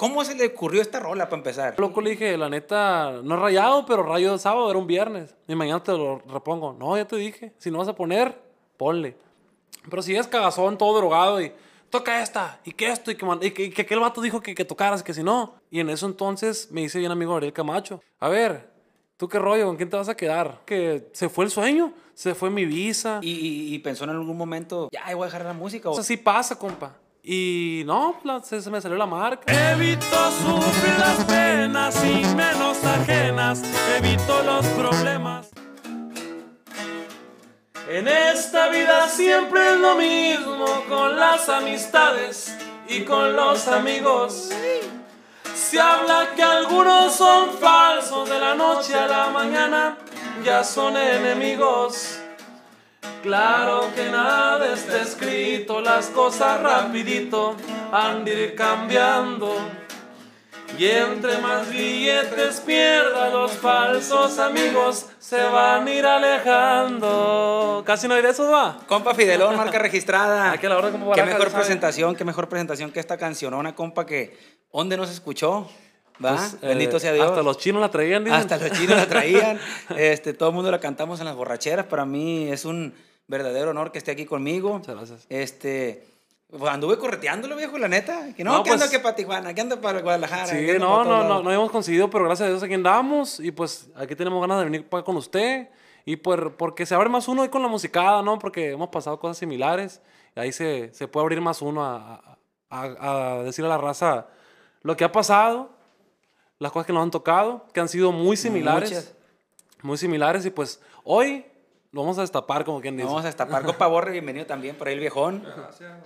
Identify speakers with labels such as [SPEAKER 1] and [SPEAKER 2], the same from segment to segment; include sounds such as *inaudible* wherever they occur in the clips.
[SPEAKER 1] ¿Cómo se le ocurrió esta rola para empezar?
[SPEAKER 2] Loco, le dije, la neta, no rayado, pero rayo de sábado era un viernes. Y mañana te lo repongo. No, ya te dije, si no vas a poner, ponle. Pero si es cagazón, todo drogado y toca esta, y que esto, y que, y que, y que aquel vato dijo que, que tocaras, que si no. Y en eso entonces me dice bien amigo Ariel Camacho, a ver, ¿tú qué rollo? ¿Con quién te vas a quedar? Que se fue el sueño, se fue mi visa.
[SPEAKER 1] ¿Y, pensó en algún momento, ya, voy a dejar la música? O
[SPEAKER 2] sea, sí pasa, compa. Y no, se, se me salió la marca.
[SPEAKER 3] Evito sufrir las penas y menos ajenas, evito los problemas. En esta vida siempre es lo mismo con las amistades y con los amigos. Se habla que algunos son falsos de la noche a la mañana, ya son enemigos. Claro que nada está escrito, las cosas rapidito han de ir cambiando. Y entre más billetes pierda, los falsos amigos se van a ir alejando. Casi no hay de esos, va.
[SPEAKER 1] Compa Fidelón, marca registrada. *laughs*
[SPEAKER 2] Ay, que la como
[SPEAKER 1] Qué mejor presentación, qué mejor presentación que esta cancionona, compa, que ¿dónde nos escuchó? ¿Va?
[SPEAKER 2] Pues, eh,
[SPEAKER 1] Bendito sea Dios.
[SPEAKER 2] Hasta los chinos la traían, dicen.
[SPEAKER 1] Hasta los chinos la traían. *laughs* Este, todo el mundo la cantamos en las borracheras. Para mí es un verdadero honor que esté aquí conmigo.
[SPEAKER 2] Muchas gracias.
[SPEAKER 1] Este, pues, anduve correteándolo, viejo, la neta. Que no,
[SPEAKER 2] No,
[SPEAKER 1] que ando
[SPEAKER 2] pues-
[SPEAKER 1] que para Tijuana, que ando para Guadalajara.
[SPEAKER 2] Sí,
[SPEAKER 1] ando
[SPEAKER 2] no, no, no, no habíamos conseguido, pero gracias a Dios aquí andamos. Y pues aquí tenemos ganas de venir pa- con usted. Y por, porque se abre más uno hoy con la musicada, ¿no? Porque hemos pasado cosas similares. Y ahí se, se puede abrir más uno a, a, a- a decirle a la raza lo que ha pasado, las cosas que nos han tocado, que han sido muy similares.
[SPEAKER 1] Muchas.
[SPEAKER 2] Muy similares. Y pues hoy lo vamos a destapar, como quien dice.
[SPEAKER 1] Vamos a destapar Copa *laughs* Borre, bienvenido también por ahí el viejón.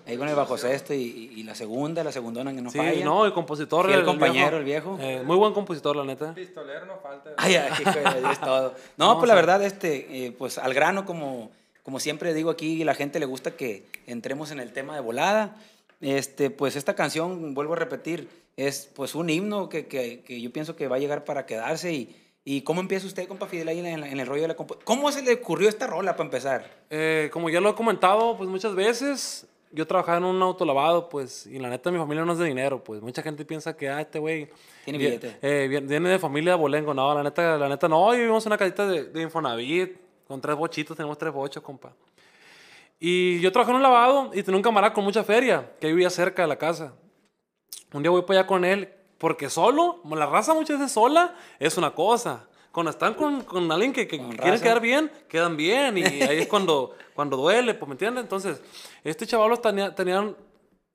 [SPEAKER 1] Ahí con el bajo sexto y, y- la segunda, la segundona que no
[SPEAKER 2] Sí,
[SPEAKER 1] falla.
[SPEAKER 2] no, el compositor.
[SPEAKER 1] Fiel compañero, el viejo.
[SPEAKER 2] Eh, muy buen compositor, la neta.
[SPEAKER 4] Pistolero no falta.
[SPEAKER 1] Ay, de Dios, todo. *laughs* No, pues la verdad, este, eh, pues al grano, como, como siempre digo aquí, la gente le gusta que entremos en el tema de volada. Este, pues esta canción, vuelvo a repetir, es pues un himno que, que, que yo pienso que va a llegar para quedarse. Y, y cómo empieza usted, compa Fidel, ahí en, la- en el rollo de la ¿Cómo se le ocurrió esta rola para empezar?
[SPEAKER 2] Eh, como ya lo he comentado, pues muchas veces, yo trabajaba en un autolavado, pues, y la neta mi familia no es de dinero, pues, mucha gente piensa que, ah, este güey...
[SPEAKER 1] Tiene billete.
[SPEAKER 2] eh, vie- viene de familia de bolengo, no, la neta, la neta no, vivimos en una casita de, de Infonavit, con tres bochitos, tenemos tres bochos, compa. Y yo trabajé en un lavado y tenía un camarada con mucha feria, que vivía cerca de la casa. Un día voy para allá con él, porque solo, la raza muchas veces sola, es una cosa. Cuando están con, con alguien que, que quieren
[SPEAKER 1] raza.
[SPEAKER 2] quedar bien, quedan bien. Y *laughs* ahí es cuando, cuando duele, pues, ¿me entiendes? Entonces, este chaval tenía, tenían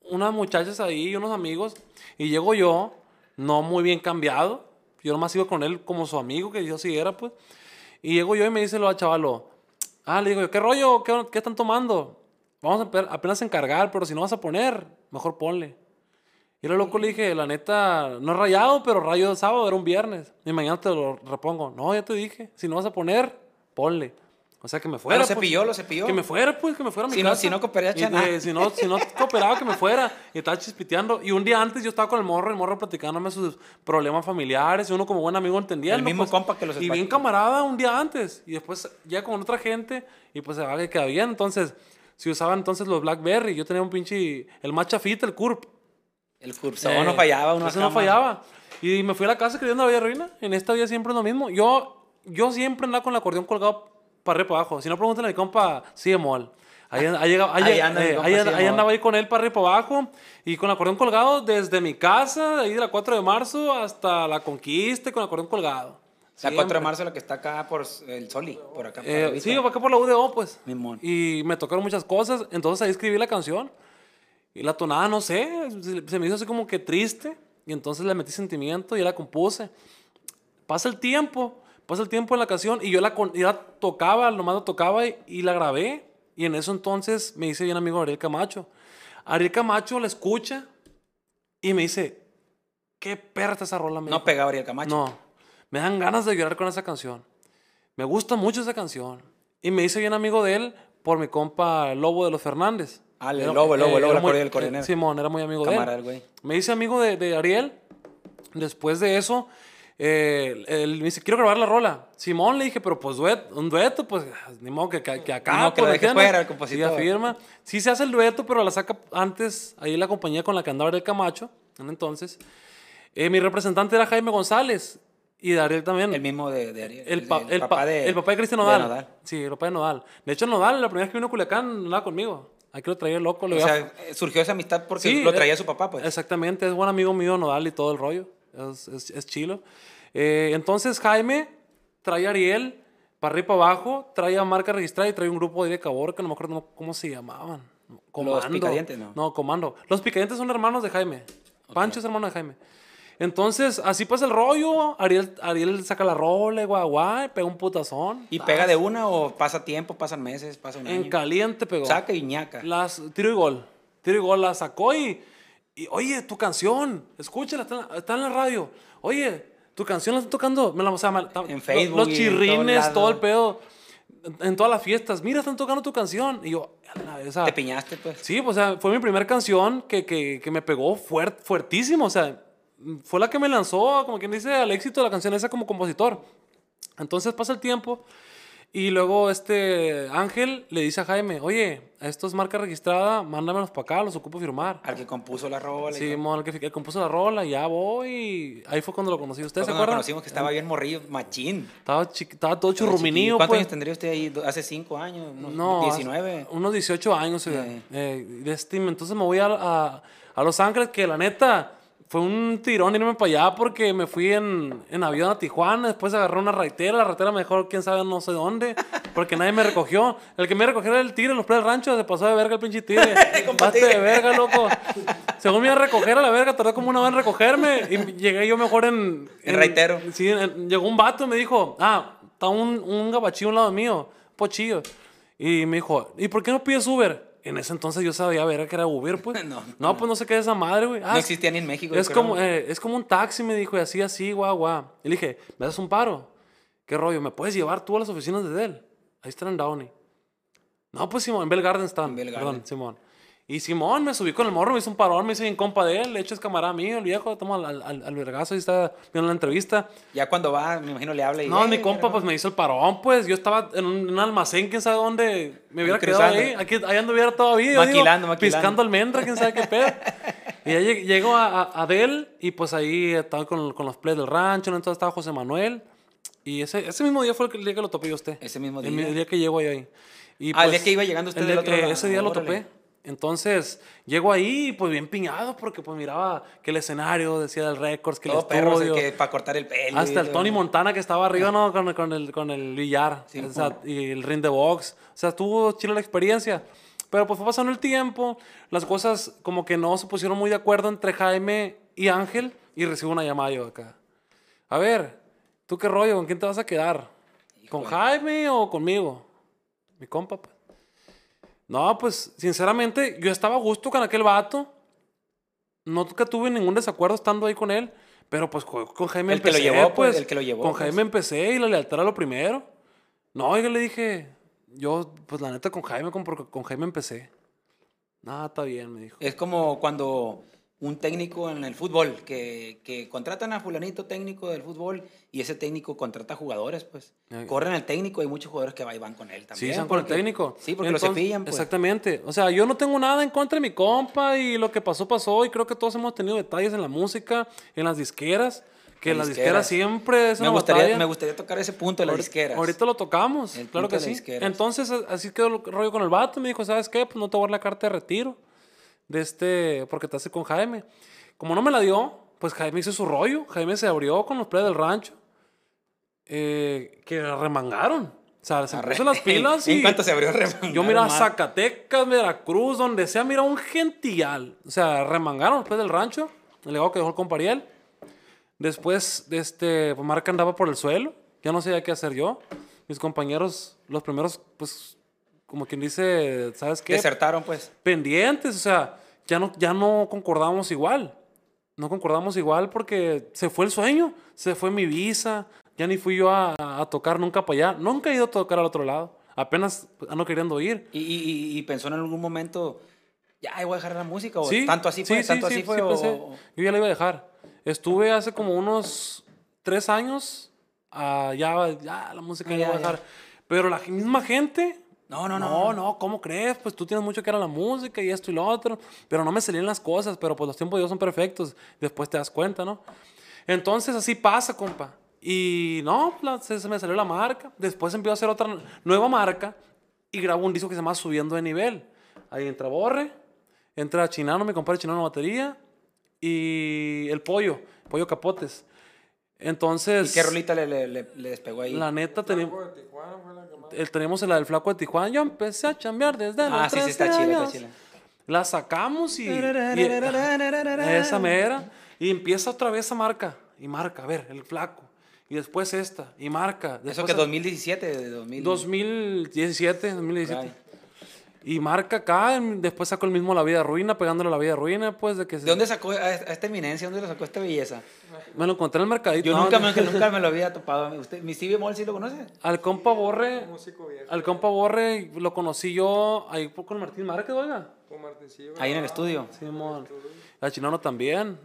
[SPEAKER 2] unas muchachas ahí y unos amigos. Y llego yo, no muy bien cambiado. Yo nomás iba con él como su amigo, que yo sí era, pues. Y llego yo y me dice lo chavalo. Ah, le digo, ¿qué rollo? ¿Qué, qué están tomando? Vamos a pe- apenas a encargar, pero si no vas a poner, mejor ponle. Y era loco, le dije, la neta, no es rayado, pero rayo de sábado era un viernes. Y mañana te lo repongo. No, ya te dije, si no vas a poner, ponle. O sea, que me fuera.
[SPEAKER 1] lo
[SPEAKER 2] pues.
[SPEAKER 1] cepilló, lo cepilló.
[SPEAKER 2] Que me fuera, pues, que me fuera a mi
[SPEAKER 1] Si no-
[SPEAKER 2] casa.
[SPEAKER 1] si no cooperaba,
[SPEAKER 2] Y, eh, si, no, si no *laughs* cooperaba, que me fuera. Y estaba chispiteando. Y un día antes yo estaba con el morro, el morro platicándome sus problemas familiares. Y uno como buen amigo entendía.
[SPEAKER 1] El mismo compa que los
[SPEAKER 2] Y bien camarada un día antes. Y después ya con otra gente. Y pues se va que queda bien. Entonces, si usaban entonces los Blackberry, yo tenía un pinche. El más chafita, el CURP.
[SPEAKER 1] El cursor
[SPEAKER 2] Eh,
[SPEAKER 1] no fallaba, uno acá
[SPEAKER 2] no fallaba. Y me fui a la casa creyendo la vida ruina. En esta vida siempre es lo mismo. Yo, yo siempre andaba con el acordeón colgado para arriba y para abajo. Si no, pregúntale a mi compa, sí, mol. Ahí, andaba ahí con él para arriba y para abajo. Y con el acordeón colgado desde mi casa, ahí de la 4 de marzo hasta la conquista, con el acordeón colgado.
[SPEAKER 1] La 4 de marzo, la que está acá por el Soli, por acá. por
[SPEAKER 2] Eh, sí, acá por la UDO, pues.
[SPEAKER 1] Mimón.
[SPEAKER 2] Y me tocaron muchas cosas. Entonces ahí escribí la canción. Y la tonada, no sé, se me hizo así como que triste. Y entonces le metí sentimiento y la compuse. Pasa el tiempo, pasa el tiempo en la canción y yo la, tocaba, nomás la tocaba y, y la grabé. Y en eso entonces me dice bien amigo Ariel Camacho. Ariel Camacho la escucha y me dice, qué perra está esa rola. me
[SPEAKER 1] No pegaba Ariel Camacho.
[SPEAKER 2] No, me dan ganas de llorar con esa canción. Me gusta mucho esa canción. Y me hice bien amigo de él por mi compa Lobo de los Fernández.
[SPEAKER 1] Ah, el
[SPEAKER 2] Era-
[SPEAKER 1] Lobo, el Lobo, el Lobo, la
[SPEAKER 2] muy-
[SPEAKER 1] del coronel.
[SPEAKER 2] Simón, era muy amigo de él.
[SPEAKER 1] güey.
[SPEAKER 2] Me hice amigo de, de Ariel. Después de eso, eh, él me dice, quiero grabar la rola. Simón le dije, pero pues duet- un dueto, pues ni modo que, que, que acá.
[SPEAKER 1] Ni modo que
[SPEAKER 2] pues,
[SPEAKER 1] lo
[SPEAKER 2] ¿me
[SPEAKER 1] deje fuera el compositor.
[SPEAKER 2] Sí, afirma. Sí se hace el dueto, pero la saca antes ahí la compañía con la que andaba el Camacho, en entonces. Eh, mi representante era Jaime González y de Ariel también.
[SPEAKER 1] El mismo de, de Ariel.
[SPEAKER 2] El, pa- el pa- el papá de Cristian
[SPEAKER 1] de
[SPEAKER 2] Nodal. Sí, el papá de Nodal. De hecho, Nodal, la primera vez que vino a Culiacán, andaba conmigo. Aquí lo traía loco. Lo
[SPEAKER 1] O sea, eh, surgió esa amistad porque
[SPEAKER 2] Sí,
[SPEAKER 1] lo traía
[SPEAKER 2] eh,
[SPEAKER 1] su papá, pues.
[SPEAKER 2] Exactamente, es buen amigo mío Nodal y todo el rollo. Es, es, es chilo. Eh, entonces Jaime trae a Ariel para arriba y para abajo, trae a marca registrada y trae un grupo de Cabor que no me acuerdo cómo se llamaban. Comando.
[SPEAKER 1] Picadientes, ¿no?
[SPEAKER 2] No, Comando. Los Picadientes son hermanos de Jaime. Pancho es hermano de Jaime. Entonces, así pasa el rollo. Ariel, Ariel saca la rola, guay, guay, pega un putazón.
[SPEAKER 1] ¿Y pega de una o pasa tiempo, pasan meses, pasa un
[SPEAKER 2] En
[SPEAKER 1] año?
[SPEAKER 2] caliente pegó.
[SPEAKER 1] Saca y ñaca.
[SPEAKER 2] Las, tiro y gol. Tiro y gol la sacó y, y, oye, tu canción, escúchala, está, en la- está en la radio. Oye, tu canción la están tocando. Me la, o sea, me- ta-
[SPEAKER 1] En Facebook
[SPEAKER 2] Los
[SPEAKER 1] en
[SPEAKER 2] chirrines, todo el pedo. En todas las fiestas. Mira, están tocando tu canción. Y yo, a la vez, o sea,
[SPEAKER 1] Te piñaste, pues.
[SPEAKER 2] Sí, pues, o sea, fue mi primera canción que, que, que me pegó fuert, fuertísimo. O sea, fue la que me lanzó, como quien dice, al éxito de la canción esa como compositor. Entonces pasa el tiempo y luego este Ángel le dice a Jaime, oye, esto es marca registrada, mándamelos para acá, los ocupo firmar.
[SPEAKER 1] Al que compuso la rola.
[SPEAKER 2] Sí, mon, el que, compuso la rola, ya voy. Ahí fue cuando lo conocí. ¿Ustedes se acuerdan?
[SPEAKER 1] conocimos que estaba bien morrillo, machín.
[SPEAKER 2] Estaba, estaba todo
[SPEAKER 1] chiquillo. ¿Cuántos
[SPEAKER 2] pues.
[SPEAKER 1] años tendría usted ahí? ¿Hace cinco años? ¿Unos
[SPEAKER 2] No,
[SPEAKER 1] 19.
[SPEAKER 2] hace unos 18 años.
[SPEAKER 1] Sí.
[SPEAKER 2] Eh, de este, entonces me voy a, a, a Los Ángeles, que la neta fue un tirón irme para allá porque me fui en, en avión a Tijuana. Después agarré una raitera. La raitera mejor, quién sabe, no sé dónde. Porque nadie me recogió. El que me recogió era el tigre, los del rancho. Se pasó de verga el pinche tigre. *laughs* Bate de verga, loco. Según me iba a recoger a la verga, tardó como una hora en recogerme. Y llegué yo mejor en.
[SPEAKER 1] En raitero.
[SPEAKER 2] Sí, en- llegó un vato y me dijo, ah, está un, un gabachillo a un lado mío, pochillo. Y me dijo, ¿y por qué no pides Uber? En ese entonces yo sabía ver que era Uber, pues. *laughs*
[SPEAKER 1] No,
[SPEAKER 2] no, pues no sé qué es esa madre, güey. Ah,
[SPEAKER 1] No
[SPEAKER 2] es-
[SPEAKER 1] existía ni en México.
[SPEAKER 2] Es como, eh, es como un taxi, me dijo, y así, así, guau, guau. Y le dije, ¿me das un paro? ¿Qué rollo? ¿Me puedes llevar tú a las oficinas de Dell? Ahí están en Downey. No, pues Simón, en Bell Garden están.
[SPEAKER 1] En Bell
[SPEAKER 2] Perdón,
[SPEAKER 1] Garden.
[SPEAKER 2] Simón. Y Simón me subí con el morro, me hizo un parón, me hice bien compa de él. De hecho, es camarada mío, el viejo. Toma al, al, al vergazo y está viendo la entrevista.
[SPEAKER 1] Ya cuando va, me imagino le habla y.
[SPEAKER 2] No,
[SPEAKER 1] "Eh,
[SPEAKER 2] mi compa pues me hizo el parón, pues. Yo estaba en un, un almacén, quién sabe dónde. Me hubiera quedado ahí. Aquí, ahí anduviera todavía. yo digo,
[SPEAKER 1] Maquilando, maquilando.
[SPEAKER 2] Piscando almendra, quién sabe qué pedo. *laughs* y ya lleg- llego a, a, a Del y pues ahí estaba con, con los plays del rancho, ¿no? entonces estaba José Manuel. Y ese, ese mismo día fue el, el día que lo topé yo a usted.
[SPEAKER 1] Ese mismo
[SPEAKER 2] El,
[SPEAKER 1] día.
[SPEAKER 2] mi- día que llego ahí. ahí. Y,
[SPEAKER 1] Ah, el día que iba llegando usted
[SPEAKER 2] el
[SPEAKER 1] del otro
[SPEAKER 2] que-
[SPEAKER 1] lado.
[SPEAKER 2] Ese día lo topé. Entonces, llego ahí, pues bien piñado, porque pues miraba que el escenario decía del Records, que
[SPEAKER 1] Todo
[SPEAKER 2] el
[SPEAKER 1] perro,
[SPEAKER 2] estudio.
[SPEAKER 1] que para cortar el pelo.
[SPEAKER 2] Hasta el. Tony Montana que estaba arriba, ¿no? Con, con el, con el billar.
[SPEAKER 1] Sí,
[SPEAKER 2] o sea, y el ring de box. O sea, estuvo chila la experiencia. Pero pues fue pasando el tiempo. Las cosas como que no se pusieron muy de acuerdo entre Jaime y Ángel. Y recibo una llamada yo acá. A ver, ¿tú qué rollo? ¿Con quién te vas a quedar? ¿Con Jaime o conmigo? Mi compa, pues. No, pues, sinceramente, yo estaba a gusto con aquel vato. Nunca tuve ningún desacuerdo estando ahí con él. Pero pues con, con Jaime
[SPEAKER 1] El que lo
[SPEAKER 2] empecé,
[SPEAKER 1] llevó, pues,
[SPEAKER 2] pues.
[SPEAKER 1] el que lo llevó,
[SPEAKER 2] Con
[SPEAKER 1] pues.
[SPEAKER 2] Jaime empecé y la lealtad era lo primero. No, oiga, le dije, yo, pues la neta con Jaime, con, con Jaime empecé. No, está bien, me dijo.
[SPEAKER 1] Es como cuando un técnico en el fútbol, que, que contratan a fulanito técnico del fútbol y ese técnico contrata jugadores, pues.
[SPEAKER 2] Ay.
[SPEAKER 1] Corren al técnico y hay muchos jugadores que van con él también.
[SPEAKER 2] Sí, son con el técnico.
[SPEAKER 1] Sí, porque
[SPEAKER 2] Entonces,
[SPEAKER 1] lo cepillan, pues.
[SPEAKER 2] Exactamente. O sea, yo no tengo nada en contra de mi compa y lo que pasó, pasó. Y creo que todos hemos tenido detalles en la música, en las disqueras. Que
[SPEAKER 1] Las
[SPEAKER 2] las disqueras,
[SPEAKER 1] disqueras.
[SPEAKER 2] siempre es
[SPEAKER 1] Me
[SPEAKER 2] una
[SPEAKER 1] gustaría,
[SPEAKER 2] batalla.
[SPEAKER 1] me gustaría tocar ese punto de las
[SPEAKER 2] Ahorita-
[SPEAKER 1] disqueras.
[SPEAKER 2] Ahorita lo tocamos,
[SPEAKER 1] El
[SPEAKER 2] claro que sí. Entonces, así quedó el rollo con el vato. Me dijo, ¿sabes qué? Pues no te voy a dar la carta de retiro. De este, porque te hace con Jaime. Como no me la dio, pues Jaime hizo su rollo. Jaime se abrió con los play del rancho. eh, que remangaron. O sea, se puso las pilas *laughs* y...
[SPEAKER 1] En cuanto se abrió remangaron
[SPEAKER 2] Yo
[SPEAKER 1] más.
[SPEAKER 2] Zacatecas, Veracruz, donde sea, mira un gentillal. O sea, remangaron después del rancho. El legado que dejó el compariel. Después, de este, pues Marca andaba por el suelo. Ya no sabía qué hacer yo. Mis compañeros, los primeros, pues, como quien dice, ¿sabes qué?
[SPEAKER 1] Desertaron, pues.
[SPEAKER 2] Pendientes, o sea, ya no, ya no concordamos igual. No concordamos igual porque se fue el sueño, se fue mi visa, ya ni fui yo a, a tocar nunca para allá. Nunca he ido a tocar al otro lado. Apenas ando queriendo ir.
[SPEAKER 1] Y, y- y pensó en algún momento, ya, voy a dejar la música. O
[SPEAKER 2] Sí,
[SPEAKER 1] tanto así
[SPEAKER 2] sí,
[SPEAKER 1] fue,
[SPEAKER 2] sí,
[SPEAKER 1] tanto
[SPEAKER 2] sí,
[SPEAKER 1] así fue. o-
[SPEAKER 2] Yo ya la iba a dejar. Estuve hace como unos tres años, ah, ya, ya la música
[SPEAKER 1] Ah,
[SPEAKER 2] ya la
[SPEAKER 1] ya,
[SPEAKER 2] voy a
[SPEAKER 1] ya.
[SPEAKER 2] dejar. Pero la misma gente
[SPEAKER 1] No, no, no.
[SPEAKER 2] No, no, ¿cómo crees? Pues tú tienes mucho que era la música y esto y lo otro. Pero no me salían las cosas, pero pues los tiempos de Dios son perfectos. Después te das cuenta, ¿no? Entonces así pasa, compa. Y no, se me salió la marca. Después empiezo a hacer otra nueva marca y grabo un disco que se llama Subiendo de Nivel. Ahí entra Borre, entra Chinano, mi compadre Chinano Batería y el Pollo, Pollo Capotes. Entonces,
[SPEAKER 1] ¿Y qué rolita le, le, le- le despegó ahí?
[SPEAKER 2] la neta,
[SPEAKER 3] que más-
[SPEAKER 2] el, teníamos la del flaco de Tijuana. Yo empecé a chambear desde los
[SPEAKER 1] ah, sí, sí,
[SPEAKER 2] 13
[SPEAKER 1] está chila, está chila.
[SPEAKER 2] La sacamos y, y- esa mera. Y empieza otra vez esa marca. Y marca, a ver, el flaco. Y después esta. Y marca.
[SPEAKER 1] Eso
[SPEAKER 2] Después
[SPEAKER 1] que
[SPEAKER 2] a-
[SPEAKER 1] 2017, de 2000.
[SPEAKER 2] 2017, 2017.
[SPEAKER 1] Ay.
[SPEAKER 2] Y marca acá. Después sacó el mismo La Vida Ruina, pegándole a La Vida Ruina, pues de que se-
[SPEAKER 1] ¿De dónde sacó a esta eminencia? ¿Dónde lo sacó esta belleza?
[SPEAKER 2] Me lo encontré en el mercadito.
[SPEAKER 1] Yo
[SPEAKER 2] No,
[SPEAKER 1] nunca, me, nunca me lo *laughs* había topado. ¿Usted, ¿Mi Stevie Ball sí lo conoce?
[SPEAKER 2] Al compa Borre.
[SPEAKER 3] músico viejo.
[SPEAKER 2] Al compa Borre lo conocí yo ahí con Martín Márquez, oiga.
[SPEAKER 3] Con Martincillo.
[SPEAKER 1] Ahí en el estudio.
[SPEAKER 2] Simón. A Chinano también.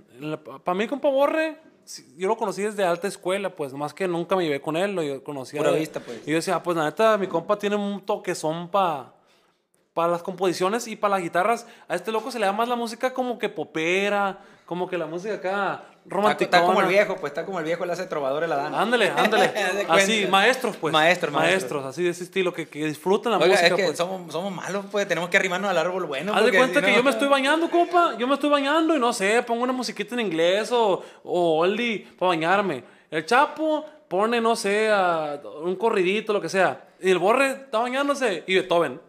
[SPEAKER 2] Para mí, compa Borre, sí, yo lo conocí desde alta escuela, pues, más que nunca me llevé con él, lo conocía.
[SPEAKER 1] Pura
[SPEAKER 2] de-
[SPEAKER 1] vista, pues.
[SPEAKER 2] Y yo decía, pues, la neta, mi compa tiene un toquezón para para las composiciones y para las guitarras. A este loco se le da más la música como que popera, como que la música acá
[SPEAKER 1] Está,
[SPEAKER 2] romántica.
[SPEAKER 1] está como el viejo, pues está como el viejo, le hace trovador la dan.
[SPEAKER 2] Ándale, ándale. *laughs* Así, maestros, pues.
[SPEAKER 1] Maestros,
[SPEAKER 2] maestros.
[SPEAKER 1] maestros.
[SPEAKER 2] así de ese estilo, que, que disfruten la
[SPEAKER 1] Oiga,
[SPEAKER 2] música.
[SPEAKER 1] es que
[SPEAKER 2] pues.
[SPEAKER 1] somos, somos malos, pues tenemos que arrimarnos al árbol bueno.
[SPEAKER 2] Haz de cuenta
[SPEAKER 1] si
[SPEAKER 2] que
[SPEAKER 1] no-
[SPEAKER 2] yo me estoy bañando, compa. Yo me estoy bañando y no sé, pongo una musiquita en inglés o, o oldie para bañarme. El Chapo pone, no sé, a- un corridito, lo que sea. Y el Borre está bañándose y Beethoven.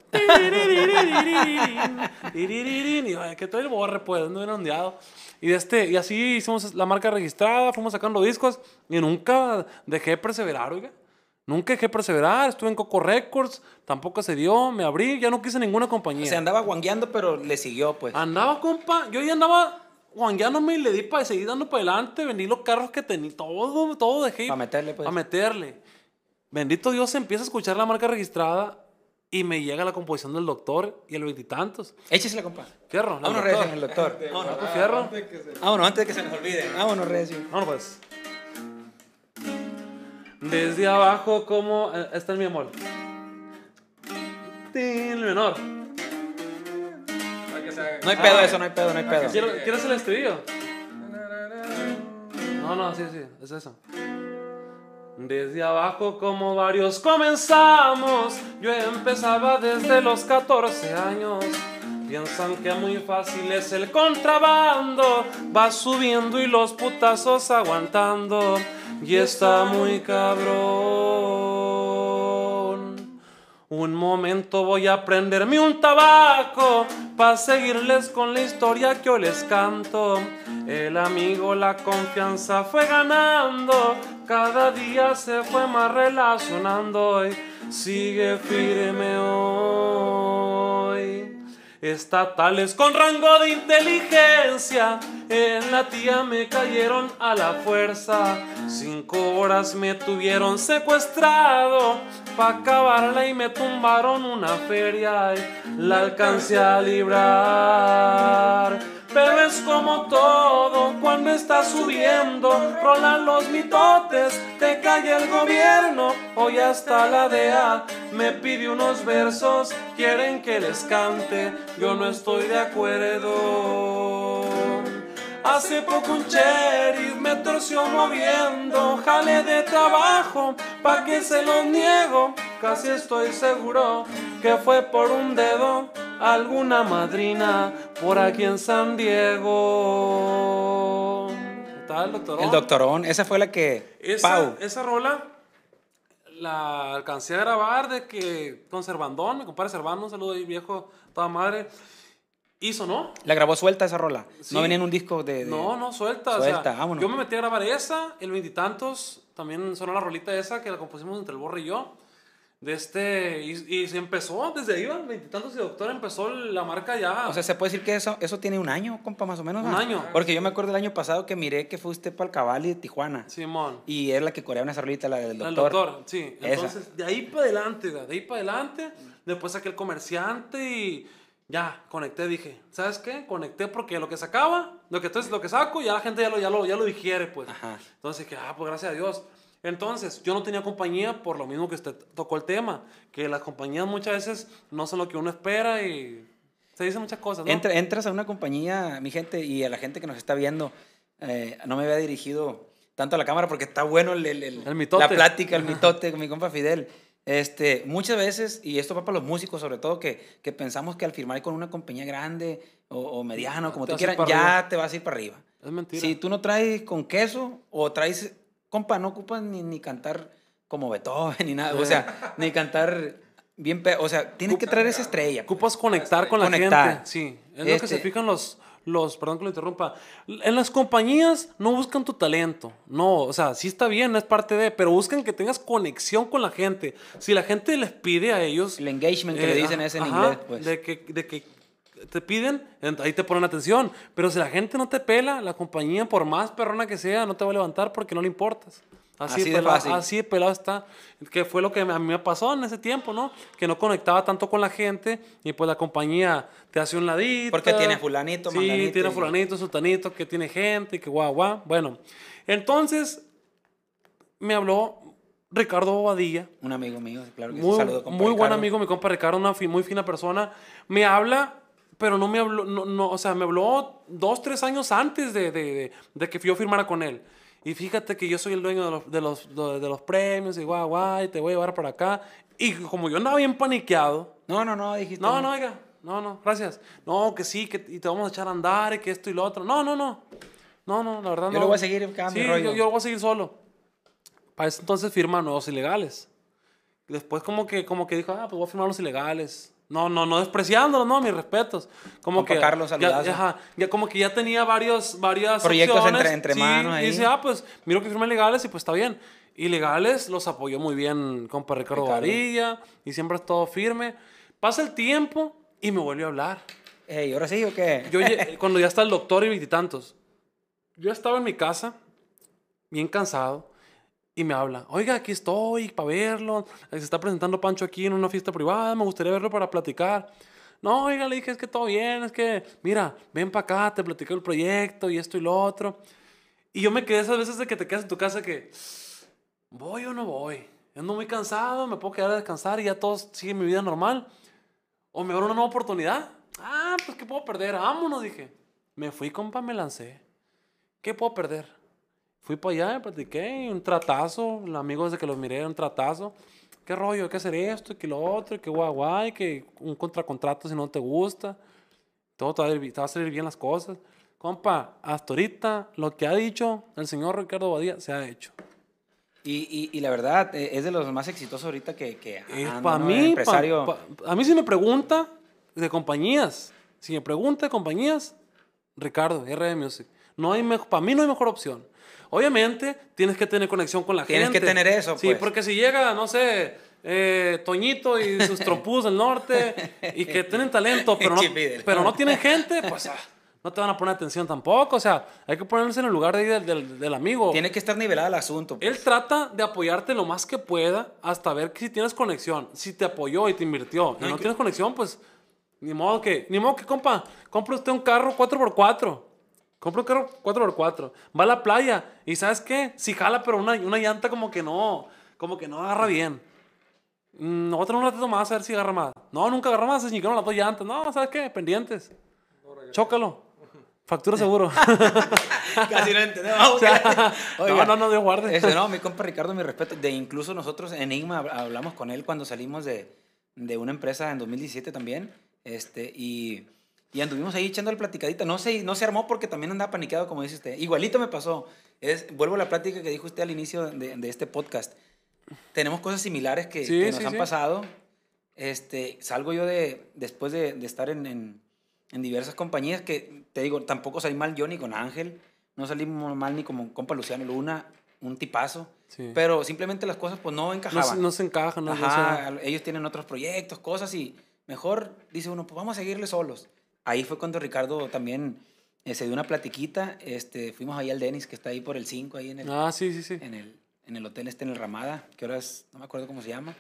[SPEAKER 2] Y que todo el Borre, pues, ando bien ondeado. Y, este, y así hicimos la marca registrada, fuimos sacando discos y nunca dejé de perseverar, oiga. Nunca dejé de perseverar, estuve en Coco Records, tampoco se dio, me abrí, ya no quise ninguna compañía.
[SPEAKER 1] Se andaba guangueando, pero le siguió, pues.
[SPEAKER 2] Andaba, compa, yo ya andaba guangueándome y le di para seguir dando para adelante, vendí los carros que tenía, todo, todo dejé.
[SPEAKER 1] Pa' meterle, pues.
[SPEAKER 2] Para meterle. Bendito Dios, se empieza a escuchar la marca registrada y me llega la composición del doctor y el veintitantos.
[SPEAKER 1] Échesela, compa.
[SPEAKER 2] Fierro,
[SPEAKER 1] Vámonos. Recio, el doctor.
[SPEAKER 2] Vámonos, pues, fierro.
[SPEAKER 3] Antes que se-
[SPEAKER 1] Vámonos, antes de que se nos olvide. Vámonos, Recio.
[SPEAKER 2] Vámonos, pues. Desde abajo, como. eh, Está en mi amor. Tin, menor.
[SPEAKER 1] No hay pedo
[SPEAKER 2] Ah.
[SPEAKER 1] eso, no hay pedo, no hay pedo.
[SPEAKER 2] ¿Quiero- ¿Quieres el estribillo? No, no, sí, sí, es eso. Desde abajo como varios comenzamos, yo empezaba desde los 14 años. Piensan que muy fácil es el contrabando, va subiendo y los putazos aguantando. Y está muy cabrón. Un momento voy a prenderme un tabaco para seguirles con la historia que hoy les canto. El amigo la confianza fue ganando, cada día se fue más relacionando y sigue firme hoy. Estatales con rango de inteligencia, en la tía me cayeron a la fuerza. Cinco horas me tuvieron secuestrado, pa' acabarla y me tumbaron una feria y la alcancé a librar. Pero es como todo cuando está subiendo, rolan los mitotes, te cae el gobierno, hoy hasta la DEA me pide unos versos, quieren que les cante, yo no estoy de acuerdo. Hace poco un sheriff me torció moviendo, jale de trabajo, pa' que se lo niego, casi estoy seguro que fue por un dedo alguna madrina por aquí en San Diego. ¿Está el doctor?
[SPEAKER 1] El doctorón, esa fue la que.
[SPEAKER 2] Esa,
[SPEAKER 1] Pau.
[SPEAKER 2] esa rola la alcancé a grabar de que con Cervandón, mi compadre Cervando, un saludo ahí viejo, toda madre. Hizo, ¿no?
[SPEAKER 1] La grabó suelta esa rola.
[SPEAKER 2] Sí.
[SPEAKER 1] No venía en un disco de. de-
[SPEAKER 2] No, no, suelta. o
[SPEAKER 1] Suelta,
[SPEAKER 2] sea,
[SPEAKER 1] vámonos.
[SPEAKER 2] Yo me metí a grabar esa, el veintitantos, también sonó la rolita esa que la compusimos entre el Borre y yo. De este, y, y se empezó desde ahí, el veintitantos y doctor empezó la marca ya.
[SPEAKER 1] O sea, se puede decir que eso, eso tiene un año, compa, más o menos.
[SPEAKER 2] Un
[SPEAKER 1] ¿no?
[SPEAKER 2] año.
[SPEAKER 1] Porque yo me acuerdo el año pasado que miré que fue usted para el Cabal y de Tijuana.
[SPEAKER 2] Simón.
[SPEAKER 1] Y era la que coreaba esa rolita, la del
[SPEAKER 2] El
[SPEAKER 1] doctor.
[SPEAKER 2] doctor, sí.
[SPEAKER 1] Esa.
[SPEAKER 2] Entonces, de ahí para adelante, de ahí para adelante. Después saqué el comerciante y ya, conecté, dije, ¿sabes qué? Conecté porque lo que sacaba, lo que, entonces, lo que saco, ya la gente ya lo, ya lo, ya lo digiere, pues.
[SPEAKER 1] Ajá.
[SPEAKER 2] Entonces dije, ah, pues gracias a Dios. Entonces, yo no tenía compañía por lo mismo que usted tocó el tema, que las compañías muchas veces no son lo que uno espera y se dicen muchas cosas, ¿no?
[SPEAKER 1] Entra- entras a una compañía, mi gente, y a la gente que nos está viendo, eh, no me había dirigido tanto a la cámara porque está bueno el, el- el- la plática, el mitote con mi compa Fidel. Este, muchas veces, y esto va para los músicos sobre todo, que, que pensamos que al firmar con una compañía grande o, o mediano, como tú quieras, ya
[SPEAKER 2] arriba.
[SPEAKER 1] te vas a ir para arriba.
[SPEAKER 2] Es mentira.
[SPEAKER 1] Si tú no traes con queso o traes, compa, no ocupas ni, ni cantar como Beethoven *laughs* ni nada, o sea, *laughs* ni cantar bien, o sea, tienes que traer esa estrella. pues.
[SPEAKER 2] Ocupas conectar con la
[SPEAKER 1] Conectar.
[SPEAKER 2] gente. Sí, es lo que
[SPEAKER 1] Este-
[SPEAKER 2] se fijan los, los, perdón que lo interrumpa. En las compañías no buscan tu talento. No, o sea, sí está bien, es parte de, pero buscan que tengas conexión con la gente. Si la gente les pide a ellos.
[SPEAKER 1] El engagement que le
[SPEAKER 2] eh,
[SPEAKER 1] dicen es en
[SPEAKER 2] ajá,
[SPEAKER 1] inglés, pues.
[SPEAKER 2] De que, de que te piden, en- ahí te ponen atención. Pero si la gente no te pela, la compañía, por más perrona que sea, no te va a levantar porque no le importas. Así,
[SPEAKER 1] Así de
[SPEAKER 2] pelado,
[SPEAKER 1] fácil.
[SPEAKER 2] así de pelado está. Que fue lo que a mí me pasó en ese tiempo, ¿no? Que no conectaba tanto con la gente y pues la compañía te hace un ladito.
[SPEAKER 1] Porque tiene fulanito,
[SPEAKER 2] Sí,
[SPEAKER 1] manganito
[SPEAKER 2] tiene
[SPEAKER 1] y-
[SPEAKER 2] fulanito, sultanito, que tiene gente, que guau, guau. Bueno, entonces me habló Ricardo Bobadilla,
[SPEAKER 1] Un amigo mío, claro que
[SPEAKER 2] muy,
[SPEAKER 1] Saludo,
[SPEAKER 2] muy buen amigo, mi compa Ricardo, una fi- muy fina persona. Me habla, pero no me habló, no, no, o sea, me habló dos, tres años antes de, de, de- de que yo firmara con él. Y fíjate que yo soy el dueño de los, de los, de, los premios y guau, guau, y te voy a llevar para acá. Y como yo andaba bien paniqueado,
[SPEAKER 1] No, no, no, dijiste.
[SPEAKER 2] no, no, oiga, no, no, gracias. No, que sí, que y te vamos a echar a andar y que esto y lo otro. No, no, no. No, no, la verdad
[SPEAKER 1] Yo
[SPEAKER 2] no.
[SPEAKER 1] lo voy a seguir
[SPEAKER 2] Sí,
[SPEAKER 1] rollo.
[SPEAKER 2] yo, yo lo voy a seguir solo. Para ese entonces firma nuevos ilegales. Después como que, como que dijo, ah, pues voy a firmar los ilegales. No, no, no despreciándolos, no, mis respetos. Como
[SPEAKER 1] Compa
[SPEAKER 2] que
[SPEAKER 1] Carlos,
[SPEAKER 2] ya, ajá, ya como que ya tenía varios, varias
[SPEAKER 1] Proyectos
[SPEAKER 2] opciones.
[SPEAKER 1] entre- entre
[SPEAKER 2] Sí,
[SPEAKER 1] manos ahí.
[SPEAKER 2] Y dice, ah, pues miro que firma ilegales y pues está bien. Ilegales los apoyó muy bien compa Ricardo
[SPEAKER 1] Ricardo.
[SPEAKER 2] Varilla y siempre es todo firme. Pasa el tiempo y me vuelve a hablar.
[SPEAKER 1] Ey, ¿ahora sí o qué?
[SPEAKER 2] Yo *laughs* cuando ya está el doctor y veintitantos, yo estaba en mi casa, bien cansado, y me habla, oiga, aquí estoy para verlo, se está presentando Pancho aquí en una fiesta privada, me gustaría verlo para platicar. No, oiga, le dije, es que todo bien, es que, mira, ven para acá, te platico el proyecto y esto y lo otro. Y yo me quedé esas veces de que te quedas en tu casa que, voy o no voy, ando muy cansado, me puedo quedar a descansar y ya todo sigue mi vida normal. O me abre una nueva oportunidad. Ah, pues ¿qué puedo perder? Vámonos, dije. Me fui, compa, me lancé. ¿Qué puedo perder? Fui para allá, platiqué, un tratazo, el amigo desde que los miré, un tratazo. ¿Qué rollo? Que hacer esto, y que lo otro, y que guay, guay, que un contracontrato si no te gusta. Todo te va, a ir, te va a salir bien las cosas. Compa, hasta ahorita lo que ha dicho el señor Ricardo Badía se ha hecho.
[SPEAKER 1] Y, y, y la verdad, eh, es de los más exitosos ahorita que, que
[SPEAKER 2] Es
[SPEAKER 1] anda, ¿no?
[SPEAKER 2] mí,
[SPEAKER 1] Empresario.
[SPEAKER 2] pa- pa- a mí si me pregunta de compañías, si me pregunta de compañías, Ricardo, RD Music. No hay para mí no hay mejor opción. Obviamente tienes que tener conexión con la
[SPEAKER 1] Tienes
[SPEAKER 2] gente.
[SPEAKER 1] que tener eso,
[SPEAKER 2] Sí,
[SPEAKER 1] pues.
[SPEAKER 2] porque si llega, no sé, eh, Toñito y sus *laughs* trompús del norte y que tienen talento, *laughs* pero no, pero no tienen gente, pues ah, no te van a poner atención tampoco. O sea, hay que ponerse en el lugar de ahí del, del- del amigo.
[SPEAKER 1] Tiene que estar nivelado el asunto. pues.
[SPEAKER 2] Él trata de apoyarte lo más que pueda hasta ver que si tienes conexión. Si te apoyó y te invirtió y
[SPEAKER 1] No, y
[SPEAKER 2] no
[SPEAKER 1] que-
[SPEAKER 2] tienes conexión, pues ni modo que, ni modo que, compa, compre usted un carro 4x4. Compra un carro 4x4. Va a la playa y ¿sabes qué? Si jala, pero una, una llanta como que no, como que no agarra bien. Mm, No, voy a tener un ratito más a ver si agarra más. No, nunca agarra más, se chingaron las dos llantas. No, ¿sabes qué? Pendientes. Chócalo. Factura seguro. *laughs*
[SPEAKER 1] Casi no entendemos. *laughs*
[SPEAKER 2] O sea, *laughs* no, no, no, Dios guarde.
[SPEAKER 1] Este, no, mi compa Ricardo, mi respeto. De incluso nosotros en Enigma hab- hablamos con él cuando salimos de, de una empresa en 2017 también. Este, y, y anduvimos ahí echando la platicadita. No se, no se armó porque también andaba paniqueado, como dice usted. Igualito me pasó. Es, vuelvo a la plática que dijo usted al inicio de, de este podcast. Tenemos cosas similares que,
[SPEAKER 2] Sí,
[SPEAKER 1] que nos
[SPEAKER 2] sí,
[SPEAKER 1] han
[SPEAKER 2] sí.
[SPEAKER 1] pasado. Este, salgo yo de, después de, de estar en, en, en diversas compañías que, te digo, tampoco salí mal yo ni con Ángel, no salí mal ni como compa Luciano Luna, un tipazo, pero simplemente las cosas pues no
[SPEAKER 2] No,
[SPEAKER 1] encajaban.
[SPEAKER 2] se- no se encaja, no, no se-
[SPEAKER 1] Ajá, ellos tienen otros proyectos, cosas y mejor dice uno, pues vamos a seguirle solos. Ahí fue cuando Ricardo también eh, se dio una platiquita, este, fuimos ahí al Denis que está ahí por el 5, ahí en el,
[SPEAKER 2] Ah, sí, sí, sí.
[SPEAKER 1] en el, en el hotel este en el Ramada, que ahora es, no me acuerdo cómo se llama.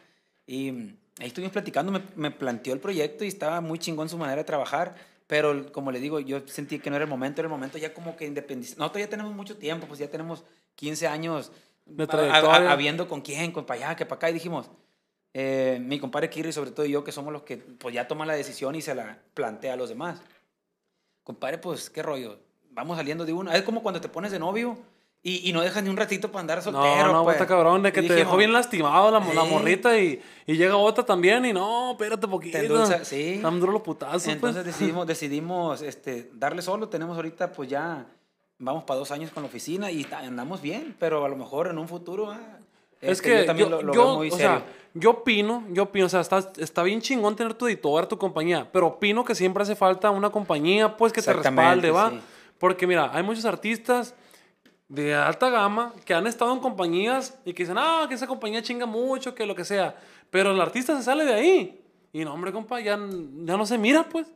[SPEAKER 1] Y mm, ahí estuvimos platicando, me, me planteó el proyecto y estaba muy chingón su manera de trabajar, pero como le digo, yo sentí que no era el momento, era el momento ya como que independizar. Nosotros ya tenemos mucho tiempo, pues ya tenemos 15 años habiendo con quién, con para allá, que para acá, y dijimos, eh, mi compadre Kirri, sobre todo yo, que somos los que pues ya toman la decisión y se la plantea a los demás. Compadre, pues, ¿qué rollo? Vamos saliendo de uno. Es como cuando te pones de novio y, y no dejas ni un ratito para andar soltero.
[SPEAKER 2] No, no,
[SPEAKER 1] pues.
[SPEAKER 2] está cabrón, de que
[SPEAKER 1] Y
[SPEAKER 2] te
[SPEAKER 1] dijimos,
[SPEAKER 2] dejó bien lastimado la, la morrita y, y llega otra también y no, espérate poquito.
[SPEAKER 1] Te endulza, sí.
[SPEAKER 2] Duros los putazos,
[SPEAKER 1] Entonces
[SPEAKER 2] pues. *laughs*
[SPEAKER 1] decidimos, decidimos este, darle solo. Tenemos ahorita, pues ya, vamos para dos años con la oficina y andamos bien, pero a lo mejor en un futuro. ah,
[SPEAKER 2] Es
[SPEAKER 1] este,
[SPEAKER 2] que
[SPEAKER 1] yo también
[SPEAKER 2] yo,
[SPEAKER 1] lo, lo
[SPEAKER 2] yo,
[SPEAKER 1] veo muy
[SPEAKER 2] o
[SPEAKER 1] serio.
[SPEAKER 2] sea, yo opino, yo opino, o sea, está, está bien chingón tener tu editor, tu compañía, pero opino que siempre hace falta una compañía, pues, que te respalde, ¿va?
[SPEAKER 1] sí.
[SPEAKER 2] Porque, mira, hay muchos artistas de alta gama que han estado en compañías y que dicen, ah, que esa compañía chinga mucho, que lo que sea, pero el artista se sale de ahí. Y no, hombre, compa, ya, ya no se mira, pues.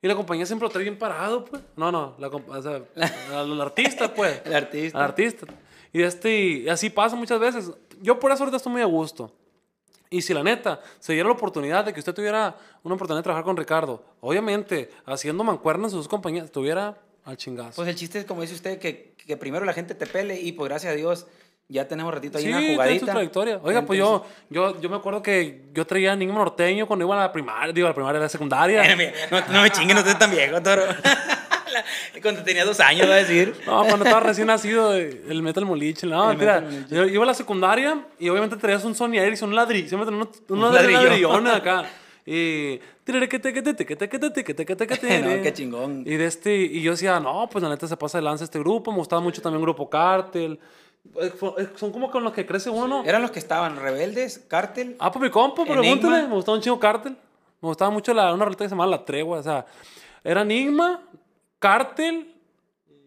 [SPEAKER 2] Y la compañía siempre lo trae bien parado, pues. No, no, la, o sea, al, *laughs* al artista, pues.
[SPEAKER 1] El artista.
[SPEAKER 2] Al artista. Y, este, y así pasa muchas veces. Yo por eso ahorita estoy muy a gusto. Y si la neta se diera la oportunidad de que usted tuviera una oportunidad de trabajar con Ricardo, obviamente haciendo mancuernas en sus compañías, estuviera al chingazo.
[SPEAKER 1] Pues el chiste es, como dice usted, que, que primero la gente te pele y pues gracias a Dios ya tenemos ratito ahí
[SPEAKER 2] sí,
[SPEAKER 1] una jugadita.
[SPEAKER 2] trayectoria. Oiga, pues yo, yo, yo me acuerdo que yo traía Enigma Norteño cuando iba a la primaria, digo, a la primaria, a la secundaria. *laughs*
[SPEAKER 1] No, no me chingue, no estoy tan viejo, toro. *laughs* *laughs* Cuando tenía dos años, va a decir.
[SPEAKER 2] No, cuando estaba recién nacido, eh, el Metal Moliche. No,
[SPEAKER 1] El. Metal Moliche.
[SPEAKER 2] Yo iba a la secundaria y obviamente traías un Sony Ericsson, un ladrillo. Siempre tenía unos, unos
[SPEAKER 1] Un ladrillo.
[SPEAKER 2] ladrillones acá. *laughs* Y. No,
[SPEAKER 1] qué chingón.
[SPEAKER 2] Y, de este, y yo decía, no, pues la neta se pasa de lanza este grupo. Me gustaba mucho también Grupo Cártel. Son como con los que crece uno, ¿no?
[SPEAKER 1] Eran los que estaban rebeldes, cártel.
[SPEAKER 2] Ah, pues mi compa, pregúntale. Me gustaba un chingo Cártel. Me gustaba mucho la, una rolita que se llamaba La Tregua. O sea, era Enigma, Cártel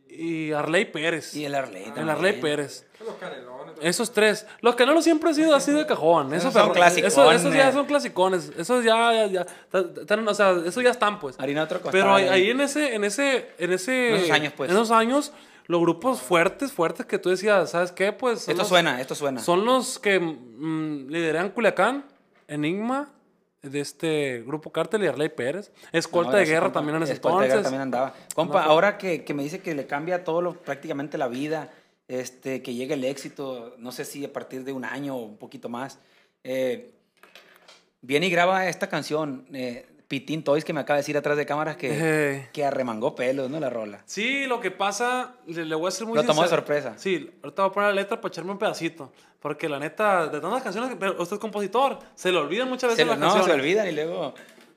[SPEAKER 2] y Arley Pérez.
[SPEAKER 1] Y el Arley.
[SPEAKER 2] El
[SPEAKER 1] también.
[SPEAKER 2] Arley Pérez.
[SPEAKER 3] Los canelones.
[SPEAKER 2] Esos tres. Los canelos siempre han sido así de cajón. Esos,
[SPEAKER 1] son clasicones.
[SPEAKER 2] Esos, esos ya son clasicones. Esos ya, ya, ya. ta- o sea, esos ya están, pues.
[SPEAKER 1] Harina otro costal.
[SPEAKER 2] Pero ahí, ahí en ese, en ese, en ese.
[SPEAKER 1] En esos años, pues.
[SPEAKER 2] En esos años, los grupos fuertes, fuertes que tú decías, ¿sabes qué? Pues.
[SPEAKER 1] Esto
[SPEAKER 2] los-
[SPEAKER 1] suena, esto suena.
[SPEAKER 2] Son los que mm, lideran Culiacán, Enigma, de este grupo Cártel y Arley Pérez. Escolta
[SPEAKER 1] No,
[SPEAKER 2] de guerra
[SPEAKER 1] compa-
[SPEAKER 2] también en ese
[SPEAKER 1] Escolta de guerra
[SPEAKER 2] entonces.
[SPEAKER 1] también andaba. Compa, ahora que, que me dice que le cambia todo lo, prácticamente la vida, este, que llegue el éxito, no sé si a partir de un año o un poquito más, eh, viene y graba esta canción, eh, Pitín Toys, que me acaba de decir atrás de cámaras que,
[SPEAKER 2] Eh.
[SPEAKER 1] que arremangó pelos, ¿no? La rola.
[SPEAKER 2] Sí, lo que pasa, le, le voy a ser muy
[SPEAKER 1] Lo tomó de sorpresa.
[SPEAKER 2] Sí, ahorita voy a poner la letra para echarme un pedacito. Porque la neta, de tantas canciones, que- pero usted es compositor, se le olvidan muchas
[SPEAKER 1] Se,
[SPEAKER 2] veces
[SPEAKER 1] le-
[SPEAKER 2] las
[SPEAKER 1] no, se
[SPEAKER 2] canciones.
[SPEAKER 1] olvidan y luego,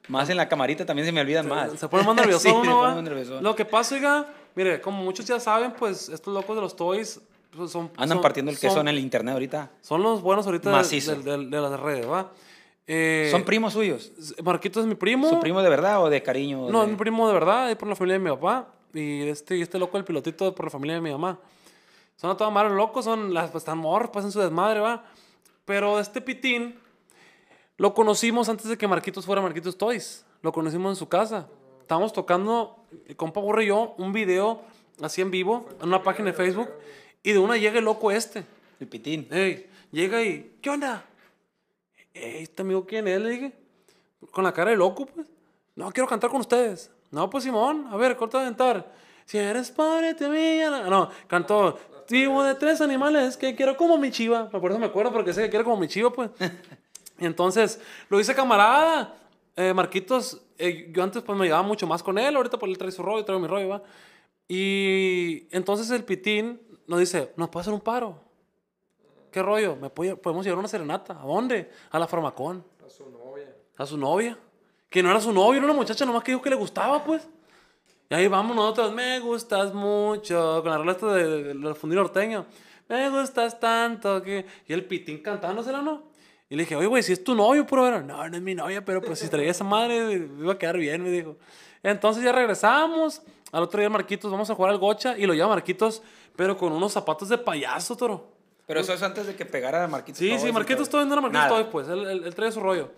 [SPEAKER 1] más en la camarita también se me olvidan más.
[SPEAKER 2] Se pone más nervioso *laughs*
[SPEAKER 1] Sí, se
[SPEAKER 2] uno,
[SPEAKER 1] pone
[SPEAKER 2] ¿va?
[SPEAKER 1] más nervioso.
[SPEAKER 2] Lo que pasa, oiga, mire, como muchos ya saben, pues estos locos de los toys pues, son...
[SPEAKER 1] Andan
[SPEAKER 2] son-
[SPEAKER 1] partiendo el queso
[SPEAKER 2] son-
[SPEAKER 1] en el internet ahorita.
[SPEAKER 2] Son los buenos ahorita de, de- de- de las redes, ¿va? Eh,
[SPEAKER 1] ¿Son primos suyos?
[SPEAKER 2] Marquito es mi primo.
[SPEAKER 1] ¿Su primo de verdad o de cariño?
[SPEAKER 2] No,
[SPEAKER 1] de-
[SPEAKER 2] es mi primo de verdad, es por la familia de mi papá. Y este, este loco, el pilotito, es por la familia de mi mamá. Son a toda madre locos, son las, pues, están morros, pasan su desmadre, va. Pero este pitín lo conocimos antes de que Marquitos fuera Marquitos Toys. Lo conocimos en su casa. Estábamos tocando, el compa Burro y yo, un video así en vivo, en una página de Facebook. Y de una llega el loco este.
[SPEAKER 1] El Pitín.
[SPEAKER 2] Ey, llega y, ¿qué onda? ¿Este amigo quién es? Le dije. Con la cara de loco, pues. No, quiero cantar con ustedes. No, pues Simón, a ver, corta de cantar. Si eres padre, te mía. No, cantó. Vivo de tres animales que quiero como mi chiva. Por eso me acuerdo, porque sé que quiero como mi chiva, pues. Y *laughs* entonces, lo hice camarada. Eh, Marquitos, eh, yo antes pues me llevaba mucho más con él. Ahorita pues él trae su rollo, traigo mi rollo, va. Y entonces el pitín nos dice, ¿nos puede hacer un paro? ¿Qué rollo? ¿Me puede- podemos llevar una serenata? ¿A dónde? A la farmacón.
[SPEAKER 3] A su novia.
[SPEAKER 2] A su novia. Que no era su novia, era una muchacha nomás que dijo que le gustaba, pues. Y ahí vamos nosotros, me gustas mucho, con la rola esta de, de, de fundir norteño. Me gustas tanto que... Y el pitín cantándosela, ¿no? Y le dije, oye, güey, si es tu novio, puro era. No, no es mi novia, pero pues si traía esa madre, me iba a quedar bien, me dijo. Entonces ya regresamos. Al otro día, Marquitos, vamos a jugar al gocha. Y lo lleva Marquitos, pero con unos zapatos de payaso, toro.
[SPEAKER 1] Pero eso es antes de que pegara a Marquitos.
[SPEAKER 2] Sí, sí, Marquitos. Toys no era Marquitos. Toys, pues. Él, él- él trae su rollo.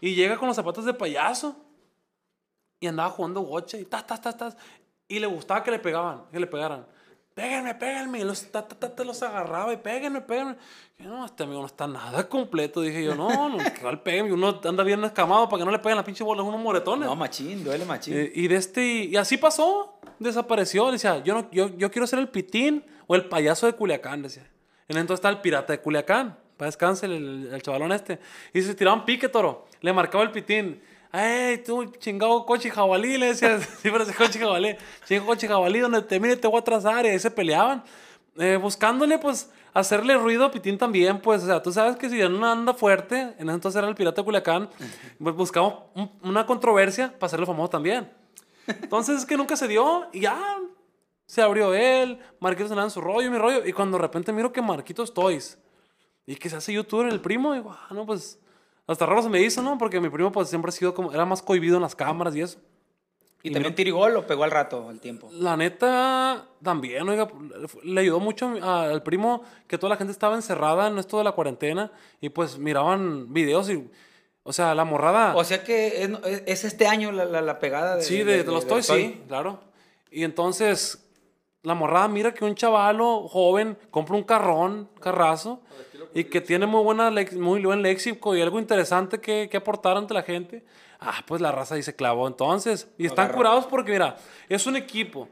[SPEAKER 2] Y llega con los zapatos de payaso. Y andaba jugando gocha y tas, tas, tas, tas. Y le gustaba que le pegaban, que le pegaran. Péguenme, péguenme. Y los, ta, ta, ta, ta, los agarraba y péguenme, péguenme. Y yo, no, este amigo no está nada completo. Dije yo, no, no, que al peguen. Uno anda bien escamado para que no le peguen las pinches bolas unos moretones.
[SPEAKER 1] No, machín, duele machín.
[SPEAKER 2] Eh, y de este y así pasó, desapareció, decía, yo no yo, yo quiero ser el pitín o el payaso de Culiacán, decía. En entonces está el pirata de Culiacán. Para descanse el, el, chavalón este. Y se tiraba un pique, toro. Le marcaba el pitín. ¡Ey, tú, chingado coche jabalí! Le decía, *laughs* sí, pero ese coche jabalí. Chingado coche jabalí, donde te mire te voy a trazar. Y ahí se peleaban. Eh, buscándole, pues, hacerle ruido a Pitín también, pues, o sea, tú sabes que si ya no anda fuerte, en ese entonces era el pirata de Culiacán, pues buscamos un- una controversia para hacerlo famoso también. Entonces es que nunca se dio y ya se abrió él, Marquitos andaba en su rollo, mi rollo, y cuando de repente miro que Marquitos Toys y que se hace youtuber el primo, digo, ah, no, pues, hasta raro se me hizo, ¿no? Porque mi primo, pues, siempre ha sido como, era más cohibido en las cámaras y eso.
[SPEAKER 1] Y, también Tirigol lo pegó al rato, al tiempo.
[SPEAKER 2] La neta, también, oiga, le ayudó mucho al primo que toda la gente estaba encerrada en esto de la cuarentena y pues miraban videos y, o sea, la morrada.
[SPEAKER 1] O sea que es, es este año la, la, la pegada de,
[SPEAKER 2] sí, de, de los toys, sí, claro. Y entonces, la morrada mira que un chavalo joven compra un carrón, carrazo, y que tiene muy, buena, muy buen léxico y algo interesante que, que aportar ante la gente. Ah, pues la raza dice clavó entonces. Y están curados porque, mira, es un equipo.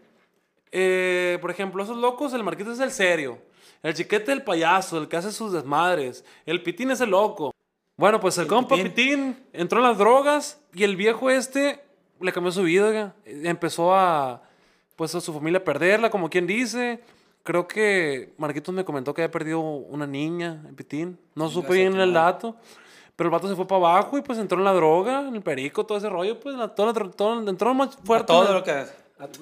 [SPEAKER 2] Eh, por ejemplo, esos locos, el Marquito es el serio. El chiquete el payaso, el que hace sus desmadres. El pitín es el loco. Bueno, pues el, compa
[SPEAKER 1] Pitín.
[SPEAKER 2] pitín. entró en las drogas y el viejo este le cambió su vida. Empezó a, pues, a su familia a perderla, como quien dice. Creo que Marquitos me comentó que había perdido una niña, el pitín. No supe
[SPEAKER 1] su
[SPEAKER 2] bien el dato. Pero el vato se fue para abajo y pues entró en la droga, en el perico, todo ese rollo. Pues la- todo, todo- entró más
[SPEAKER 1] A
[SPEAKER 2] fuerte.
[SPEAKER 1] todo
[SPEAKER 2] en-
[SPEAKER 1] lo que... a-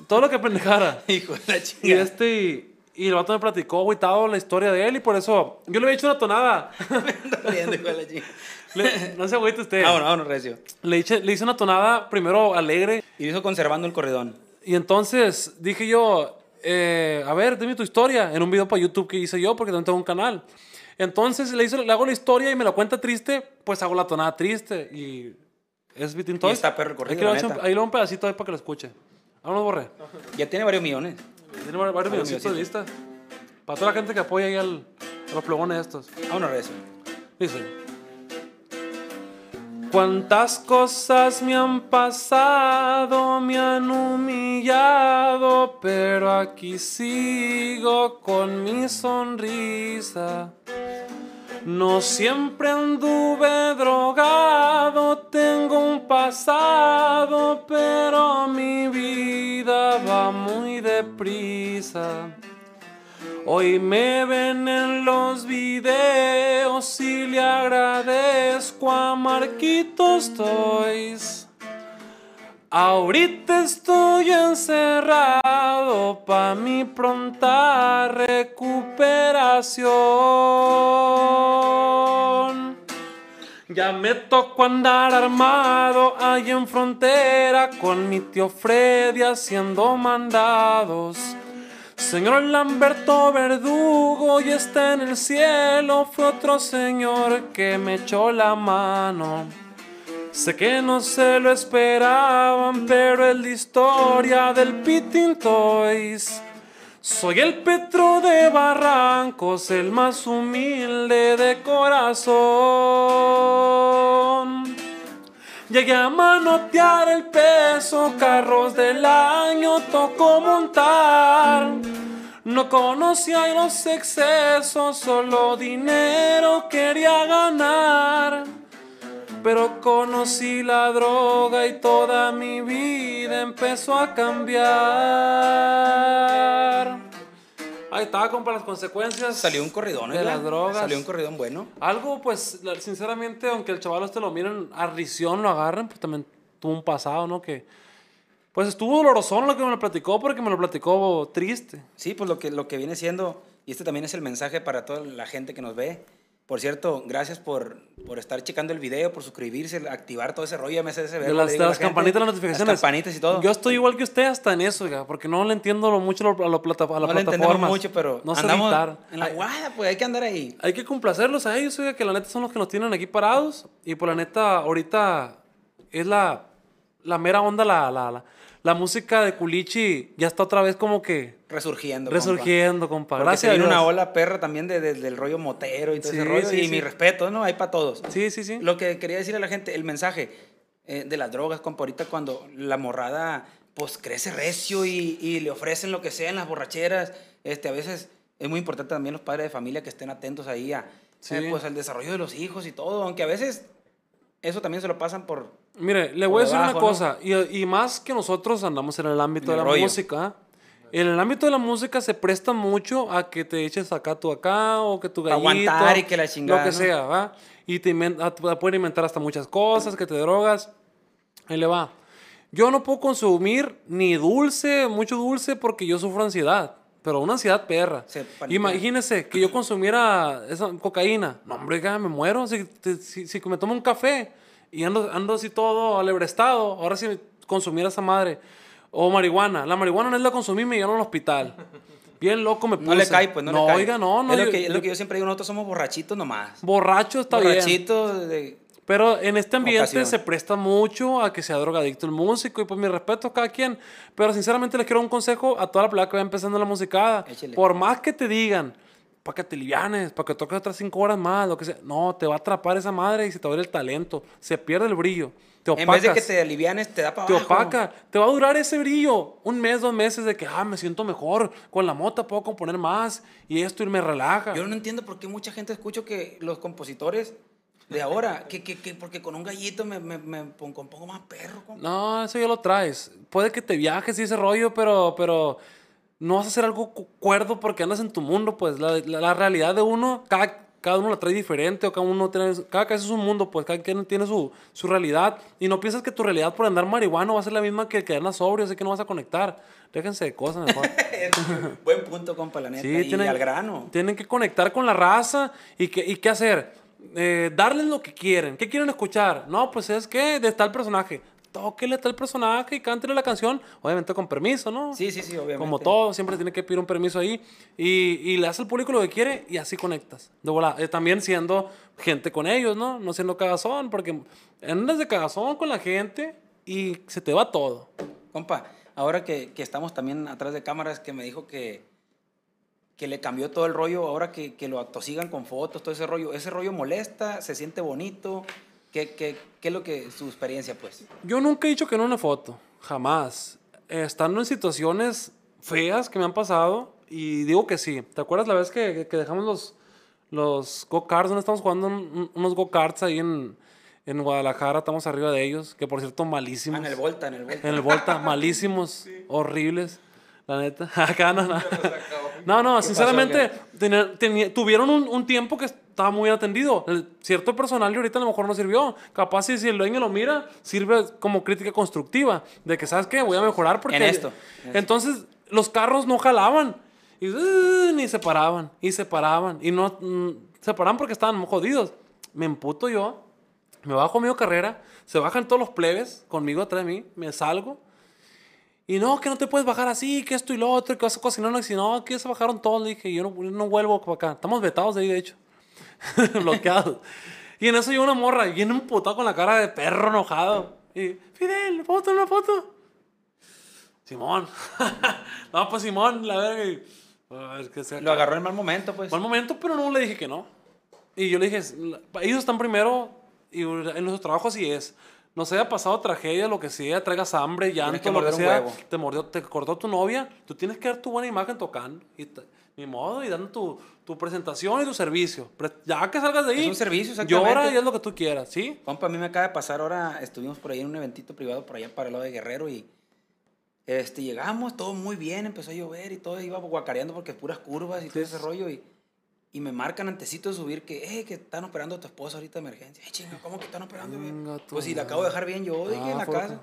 [SPEAKER 2] todo lo que pendejara. *laughs*
[SPEAKER 1] hijo de la
[SPEAKER 2] Y
[SPEAKER 1] chingada.
[SPEAKER 2] este, y, y el vato me platicó, agüitado, la historia de él y por eso, yo le había hecho una tonada. *laughs*
[SPEAKER 1] Riendo, hijo de la chingada.
[SPEAKER 2] Le- no se agüite usted.
[SPEAKER 1] Vámonos, vámonos, recio.
[SPEAKER 2] Le hice, le hice una tonada primero alegre
[SPEAKER 1] Y lo hizo conservando el corredón.
[SPEAKER 2] Y entonces dije yo, eh, a ver, dime tu historia en un video para YouTube que hice yo porque también tengo un canal. Entonces le, hizo, le hago la historia y me la cuenta triste, pues hago la tonada triste y es Vitín Toys.
[SPEAKER 1] está perro el corrido,
[SPEAKER 2] Ahí, le voy a
[SPEAKER 1] la
[SPEAKER 2] echar-
[SPEAKER 1] neta.
[SPEAKER 2] ahí le doy un pedacito ahí para que lo escuche. Vámonos, borre.
[SPEAKER 1] Ya tiene varios millones.
[SPEAKER 2] Tiene varios
[SPEAKER 1] Varios
[SPEAKER 2] videocitos de vistas. Para toda la gente que apoya ahí al, a los plugones estos.
[SPEAKER 1] Vámonos, recio.
[SPEAKER 2] Dice. Cuántas cosas me han pasado, me han humillado, pero aquí sigo con mi sonrisa. No siempre anduve drogado, tengo un pasado, pero mi vida va muy deprisa. Hoy me ven en los videos y le agradezco a Marquitos Toys. Ahorita estoy encerrado pa' mi pronta recuperación. Ya me tocó andar armado ahí en frontera con mi tío Freddy haciendo mandados. Señor Lamberto Verdugo y está en el cielo, fue otro señor que me echó la mano. Sé que no se lo esperaban, pero es la historia del Pitin Toys. Soy el Petro de Barrancos, el más humilde de corazón. Llegué a manotear el peso, carros del año tocó montar. No conocía los excesos, solo dinero quería ganar. Pero conocí la droga y toda mi vida empezó a cambiar. Ahí estaba, compa, las consecuencias.
[SPEAKER 1] Salió un corridón,
[SPEAKER 2] De
[SPEAKER 1] oiga.
[SPEAKER 2] las drogas.
[SPEAKER 1] Salió un corridón bueno.
[SPEAKER 2] Algo, pues, sinceramente, aunque el chaval este lo miren a risión, lo agarren, pues también tuvo un pasado, ¿no? Que, pues estuvo dolorosón lo que me lo platicó, porque me lo platicó triste.
[SPEAKER 1] Sí, pues lo que, lo que viene siendo, y este también es el mensaje para toda la gente que nos ve. Por cierto, gracias por, por estar checando el video, por suscribirse, activar todo ese rollo, ya
[SPEAKER 2] De
[SPEAKER 1] verbo,
[SPEAKER 2] las, de
[SPEAKER 1] la
[SPEAKER 2] las
[SPEAKER 1] gente.
[SPEAKER 2] campanitas, las notificaciones.
[SPEAKER 1] Las campanitas y todo.
[SPEAKER 2] Yo estoy igual que usted hasta en eso, oiga, porque no le entiendo lo mucho a, lo- a, lo plata- a la
[SPEAKER 1] no entendemos
[SPEAKER 2] plataforma.
[SPEAKER 1] mucho, pero
[SPEAKER 2] no sé
[SPEAKER 1] andamos en la guada, pues hay que andar ahí.
[SPEAKER 2] Hay que complacerlos a ellos, oiga, que la neta son los que nos tienen aquí parados. Y por la neta, ahorita es la, la mera onda, la, la, la, la música de Culichi ya está otra vez como que
[SPEAKER 1] Resurgiendo.
[SPEAKER 2] resurgiendo, compa.
[SPEAKER 1] Porque
[SPEAKER 2] Gracias Dios.
[SPEAKER 1] una ola perra también de- de- del rollo motero y todo
[SPEAKER 2] Sí,
[SPEAKER 1] ese rollo.
[SPEAKER 2] sí,
[SPEAKER 1] y
[SPEAKER 2] sí.
[SPEAKER 1] mi respeto, ¿no? Hay para todos.
[SPEAKER 2] Sí, sí, sí.
[SPEAKER 1] Lo que quería decir a la gente, el mensaje eh, de las drogas, compa, ahorita cuando la morrada, pues crece recio y, y le ofrecen lo que sea en las borracheras, este, a veces es muy importante también los padres de familia que estén atentos ahí a, eh, pues, al desarrollo de los hijos y todo, aunque a veces eso también se lo pasan por...
[SPEAKER 2] Mire, le voy a decir una cosa, y, y, más que nosotros andamos en el ámbito de la música, en el ámbito de la música se presta mucho a que te eches acá tú acá, o que tu gallito...
[SPEAKER 1] Aguantar y que la chingada,
[SPEAKER 2] Lo que sea, ¿va? Y te, te pueden inventar hasta muchas cosas, que te drogas. Ahí le va. Yo no puedo consumir ni dulce, mucho dulce, porque yo sufro ansiedad. Pero una ansiedad perra. Imagínese que yo consumiera esa cocaína. No, hombre, me muero. Si, si, si, me tomo un café y ando, ando así todo alebrestado, ahora si consumiera esa madre. O marihuana. La marihuana no es la consumí me llevan al hospital. Bien loco me puse.
[SPEAKER 1] No le cae, pues no,
[SPEAKER 2] no
[SPEAKER 1] le cae.
[SPEAKER 2] oiga, no, no.
[SPEAKER 1] Es, lo que, es lo que yo siempre digo, nosotros somos borrachitos nomás.
[SPEAKER 2] Borracho está bien.
[SPEAKER 1] Borrachito de
[SPEAKER 2] pero en este ambiente se presta mucho a que sea drogadicto el músico y pues mi respeto a cada quien. Pero sinceramente les quiero un consejo a toda la placa que va empezando la musicada. Por más que te digan, para que te livianes, para que toques otras cinco horas más, lo que sea. No, te va a atrapar esa madre y se te va a ir el talento. Se pierde el brillo. Te opacas,
[SPEAKER 1] en vez de que te alivianes, te da para
[SPEAKER 2] Te opaca. Te va a durar ese brillo un mes, dos meses de que, ah, me siento mejor. Con la mota puedo componer más y esto y me relaja.
[SPEAKER 1] Yo no entiendo por qué mucha gente escucho que los compositores de ahora, que, que, que, porque con un gallito me, me, me pongo, más perro.
[SPEAKER 2] No, eso ya lo traes. Puede que te viajes y ese rollo, pero, pero no vas a hacer algo cuerdo porque andas en tu mundo, pues la, la, realidad de uno, cada, cada uno la trae diferente, o cada uno tiene, cada cabeza es un mundo, pues cada quien tiene su, su realidad. Y no piensas que tu realidad por andar marihuana va a ser la misma que el que anda sobrio, así que no vas a conectar. Déjense de cosas mejor. *laughs*
[SPEAKER 1] Buen punto, compa, la neta. Sí, y tienen, al grano.
[SPEAKER 2] Tienen que conectar con la raza y, que, y qué hacer eh, darles lo que quieren. ¿Qué quieren escuchar? No, pues es que de tal personaje. Tóquele tal personaje y cántele la canción, obviamente con permiso, ¿no?
[SPEAKER 1] Sí, sí, sí, obviamente.
[SPEAKER 2] Como todo, siempre tiene que pedir un permiso ahí. Y, y le das al público lo que quiere y así conectas. De eh, también siendo gente con ellos, ¿no? No siendo cagazón, porque andas de cagazón con la gente y se te va todo.
[SPEAKER 1] Compa, ahora que, que estamos también atrás de cámaras, que me dijo que, que le cambió todo el rollo ahora que, que lo atosigan con fotos, todo ese rollo. ¿Ese rollo molesta? ¿Se siente bonito? ¿Qué, qué, qué es lo que su experiencia, pues?
[SPEAKER 2] Yo nunca he dicho que no una foto, jamás. estando en situaciones feas que me han pasado y digo que sí. ¿Te acuerdas la vez que, que dejamos los, los go-karts? ¿Dónde estamos jugando unos go-karts ahí en, en Guadalajara? Estamos arriba de ellos, que por cierto, malísimos.
[SPEAKER 1] Ah, en el Volta, en el Volta.
[SPEAKER 2] En el Volta, malísimos, *laughs* horribles. La neta. *laughs* Acá no, no. No, no, sinceramente, tuvieron un, un, tiempo que estaba muy atendido. El cierto personal y ahorita a lo mejor no sirvió. Capaz si, si el dueño lo mira, sirve como crítica constructiva. De que, ¿sabes qué? Voy a mejorar porque...
[SPEAKER 1] En esto.
[SPEAKER 2] Entonces, los carros no jalaban. Y uh, ni se paraban. Y se paraban. Y no... Mm, se paraban porque estaban jodidos. Me emputo yo. Me bajo medio carrera. Se bajan todos los plebes conmigo atrás de mí. Me salgo y no, que no te puedes bajar así, que esto y lo otro, que vas a cocinar. No, y si no, que se bajaron todos. Le dije, yo no, no vuelvo para acá. Estamos vetados de ahí, de hecho. *laughs* Bloqueados. y en eso yo una morra, viene un puto con la cara de perro enojado. Y, Fidel, foto, una foto. Simón. *laughs* no, pues Simón, la verga.
[SPEAKER 1] Lo agarró en mal momento, pues.
[SPEAKER 2] Mal momento, pero no le dije que no. Y yo le dije, ellos están primero y en nuestro trabajo así es nos haya pasado tragedia, lo que sea, traigas hambre, llanto, lo que sea, te mordió, te cortó tu novia, tú tienes que dar tu buena imagen tocando, y ni modo, y dando tu, tu, presentación y tu servicio. Ya que salgas de ahí,
[SPEAKER 1] es un servicio, exactamente.
[SPEAKER 2] llora y es lo que tú quieras, ¿sí?
[SPEAKER 1] Compa, a mí me acaba de pasar ahora, estuvimos por ahí en un eventito privado por allá para el lado de Guerrero y este, llegamos, todo muy bien, empezó a llover y todo iba guacareando porque puras curvas y todo ese rollo y y me marcan antesito de subir que, eh, que están operando a tu esposa ahorita de emergencia. Eh, chinga, ¿cómo que están operando bien? Pues si la acabo de dejar bien yo, dije, en la ah, casa.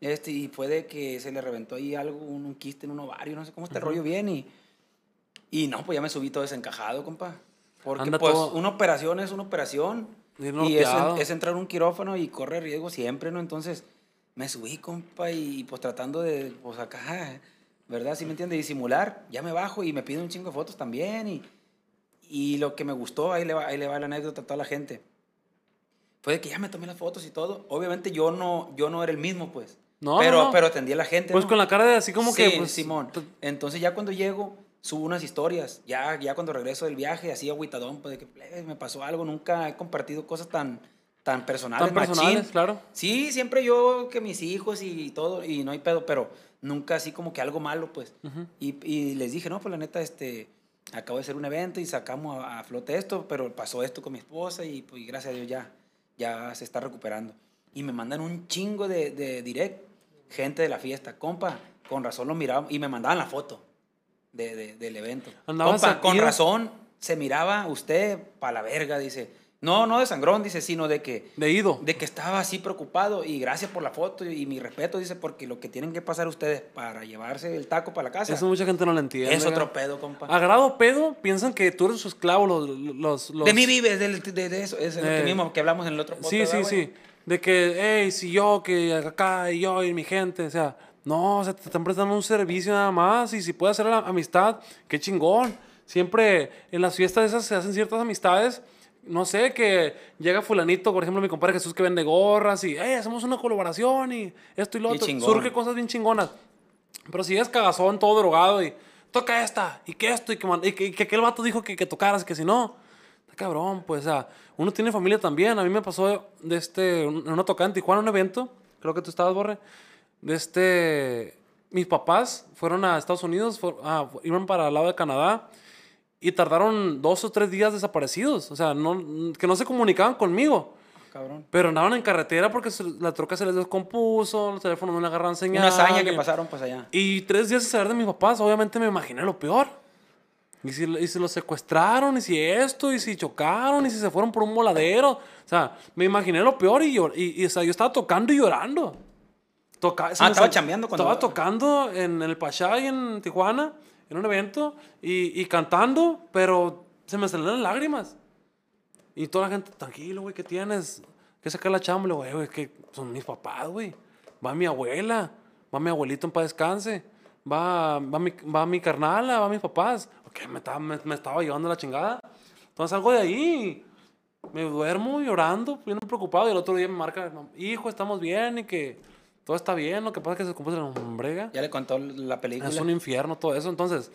[SPEAKER 1] Este, y puede que se le reventó ahí algo, un, quiste en un ovario, no sé cómo está el rollo bien. Y, y no, pues ya me subí todo desencajado, compa. Porque pues una operación es una operación. Y es, es, entrar un quirófano y corre riesgo siempre, ¿no? Entonces me subí, compa, y pues tratando de, pues acá, ¿verdad? Si me entiende? Disimular. Ya me bajo y me piden un chingo de fotos también y y lo que me gustó, ahí le va, ahí le va la anécdota a toda la gente, fue que ya me tomé las fotos y todo. Obviamente yo no, yo no era el mismo, pues. No, pero, pero atendí a la gente.
[SPEAKER 2] Pues con la cara de así como que. Pues,
[SPEAKER 1] Simón. Pues Entonces ya cuando llego, subo unas historias. Ya, ya cuando regreso del viaje, así agüitadón, pues de que me pasó algo. Nunca he compartido cosas tan, tan personales.
[SPEAKER 2] Tan personales, claro.
[SPEAKER 1] Sí, siempre yo, que mis hijos y todo, y no hay pedo, pero nunca así como que algo malo, pues. y, y les dije, no, pues la neta, este acabo de hacer un evento y sacamos a, a flote esto, pero pasó esto con mi esposa y pues gracias a Dios ya, ya se está recuperando. Y me mandan un chingo de, de direct, gente de la fiesta, compa, con razón lo miraban y me mandaban la foto de, de- del evento. Compa, con razón se miraba usted pa' la verga, dice. No, no de sangrón, dice, sino de que
[SPEAKER 2] De ido.
[SPEAKER 1] de que estaba así preocupado y gracias por la foto y, mi respeto, dice, porque lo que tienen que pasar ustedes para llevarse el taco para la casa
[SPEAKER 2] Eso mucha gente no lo entiende.
[SPEAKER 1] es otro pedo, compa.
[SPEAKER 2] A grado pedo, piensan que tú eres su esclavo, los... los, los-
[SPEAKER 1] De mí vives, del- de, de eso, es lo
[SPEAKER 2] Eh,
[SPEAKER 1] que mismo que hablamos en el otro podcast.
[SPEAKER 2] Sí, sí, sí. De que, hey, si yo, que acá, y yo, y mi gente, o sea, no, o sea, te están prestando un servicio nada más, y si puedes hacer la amistad, qué chingón. Siempre en las fiestas esas se hacen ciertas amistades, no sé, que llega fulanito, por ejemplo, mi compadre Jesús que vende gorras, y, hey, hacemos una colaboración, y esto y lo
[SPEAKER 1] Qué
[SPEAKER 2] otro.
[SPEAKER 1] chingón.
[SPEAKER 2] Surge cosas bien chingonas. Pero si es cagazón, todo drogado, y toca esta, y que esto, y que, man- y que, y que aquel vato dijo que, que tocaras, que si no, está cabrón, pues, o sea, uno tiene familia también. A mí me pasó de este, en una tocada en Tijuana, un evento, creo que tú estabas, Borre, de este, mis papás fueron a Estados Unidos, ah, iban para el lado de Canadá, y tardaron dos o tres días desaparecidos, o sea, no, que no se comunicaban conmigo.
[SPEAKER 1] Cabrón.
[SPEAKER 2] Pero andaban en carretera porque se- la troca se les descompuso, los teléfonos no le agarran señal.
[SPEAKER 1] Una hazaña que
[SPEAKER 2] y-
[SPEAKER 1] pasaron pues allá.
[SPEAKER 2] y tres días de saber de mis papás, obviamente me imaginé lo peor. Y si, y si los secuestraron, y si esto, y si chocaron, y si se fueron por un moladero. O sea, me imaginé lo peor y, llor- y, y, o sea, yo estaba tocando y llorando. Toca,
[SPEAKER 1] Ah, estaba chambeando cuando-
[SPEAKER 2] Estaba tocando en el Pachá y en Tijuana, en un evento, y, y cantando, pero se me salieron lágrimas. Y toda la gente, tranquilo, güey, ¿qué tienes? ¿Qué sacar la chamba? Digo, "Eh, güey, que son mis papás, güey. Va mi abuela, va mi abuelito en paz descanse, va, va, mi, va mi carnala, va mis papás. Ok, me estaba, me, me estaba llevando la chingada. Entonces salgo de ahí, me duermo llorando, bien preocupado. Y el otro día me marca, "No, hijo, estamos bien y que todo está bien. Lo que pasa es que se compuso la hombrega.
[SPEAKER 1] Ya le contó la película.
[SPEAKER 2] Es un infierno todo eso. Entonces,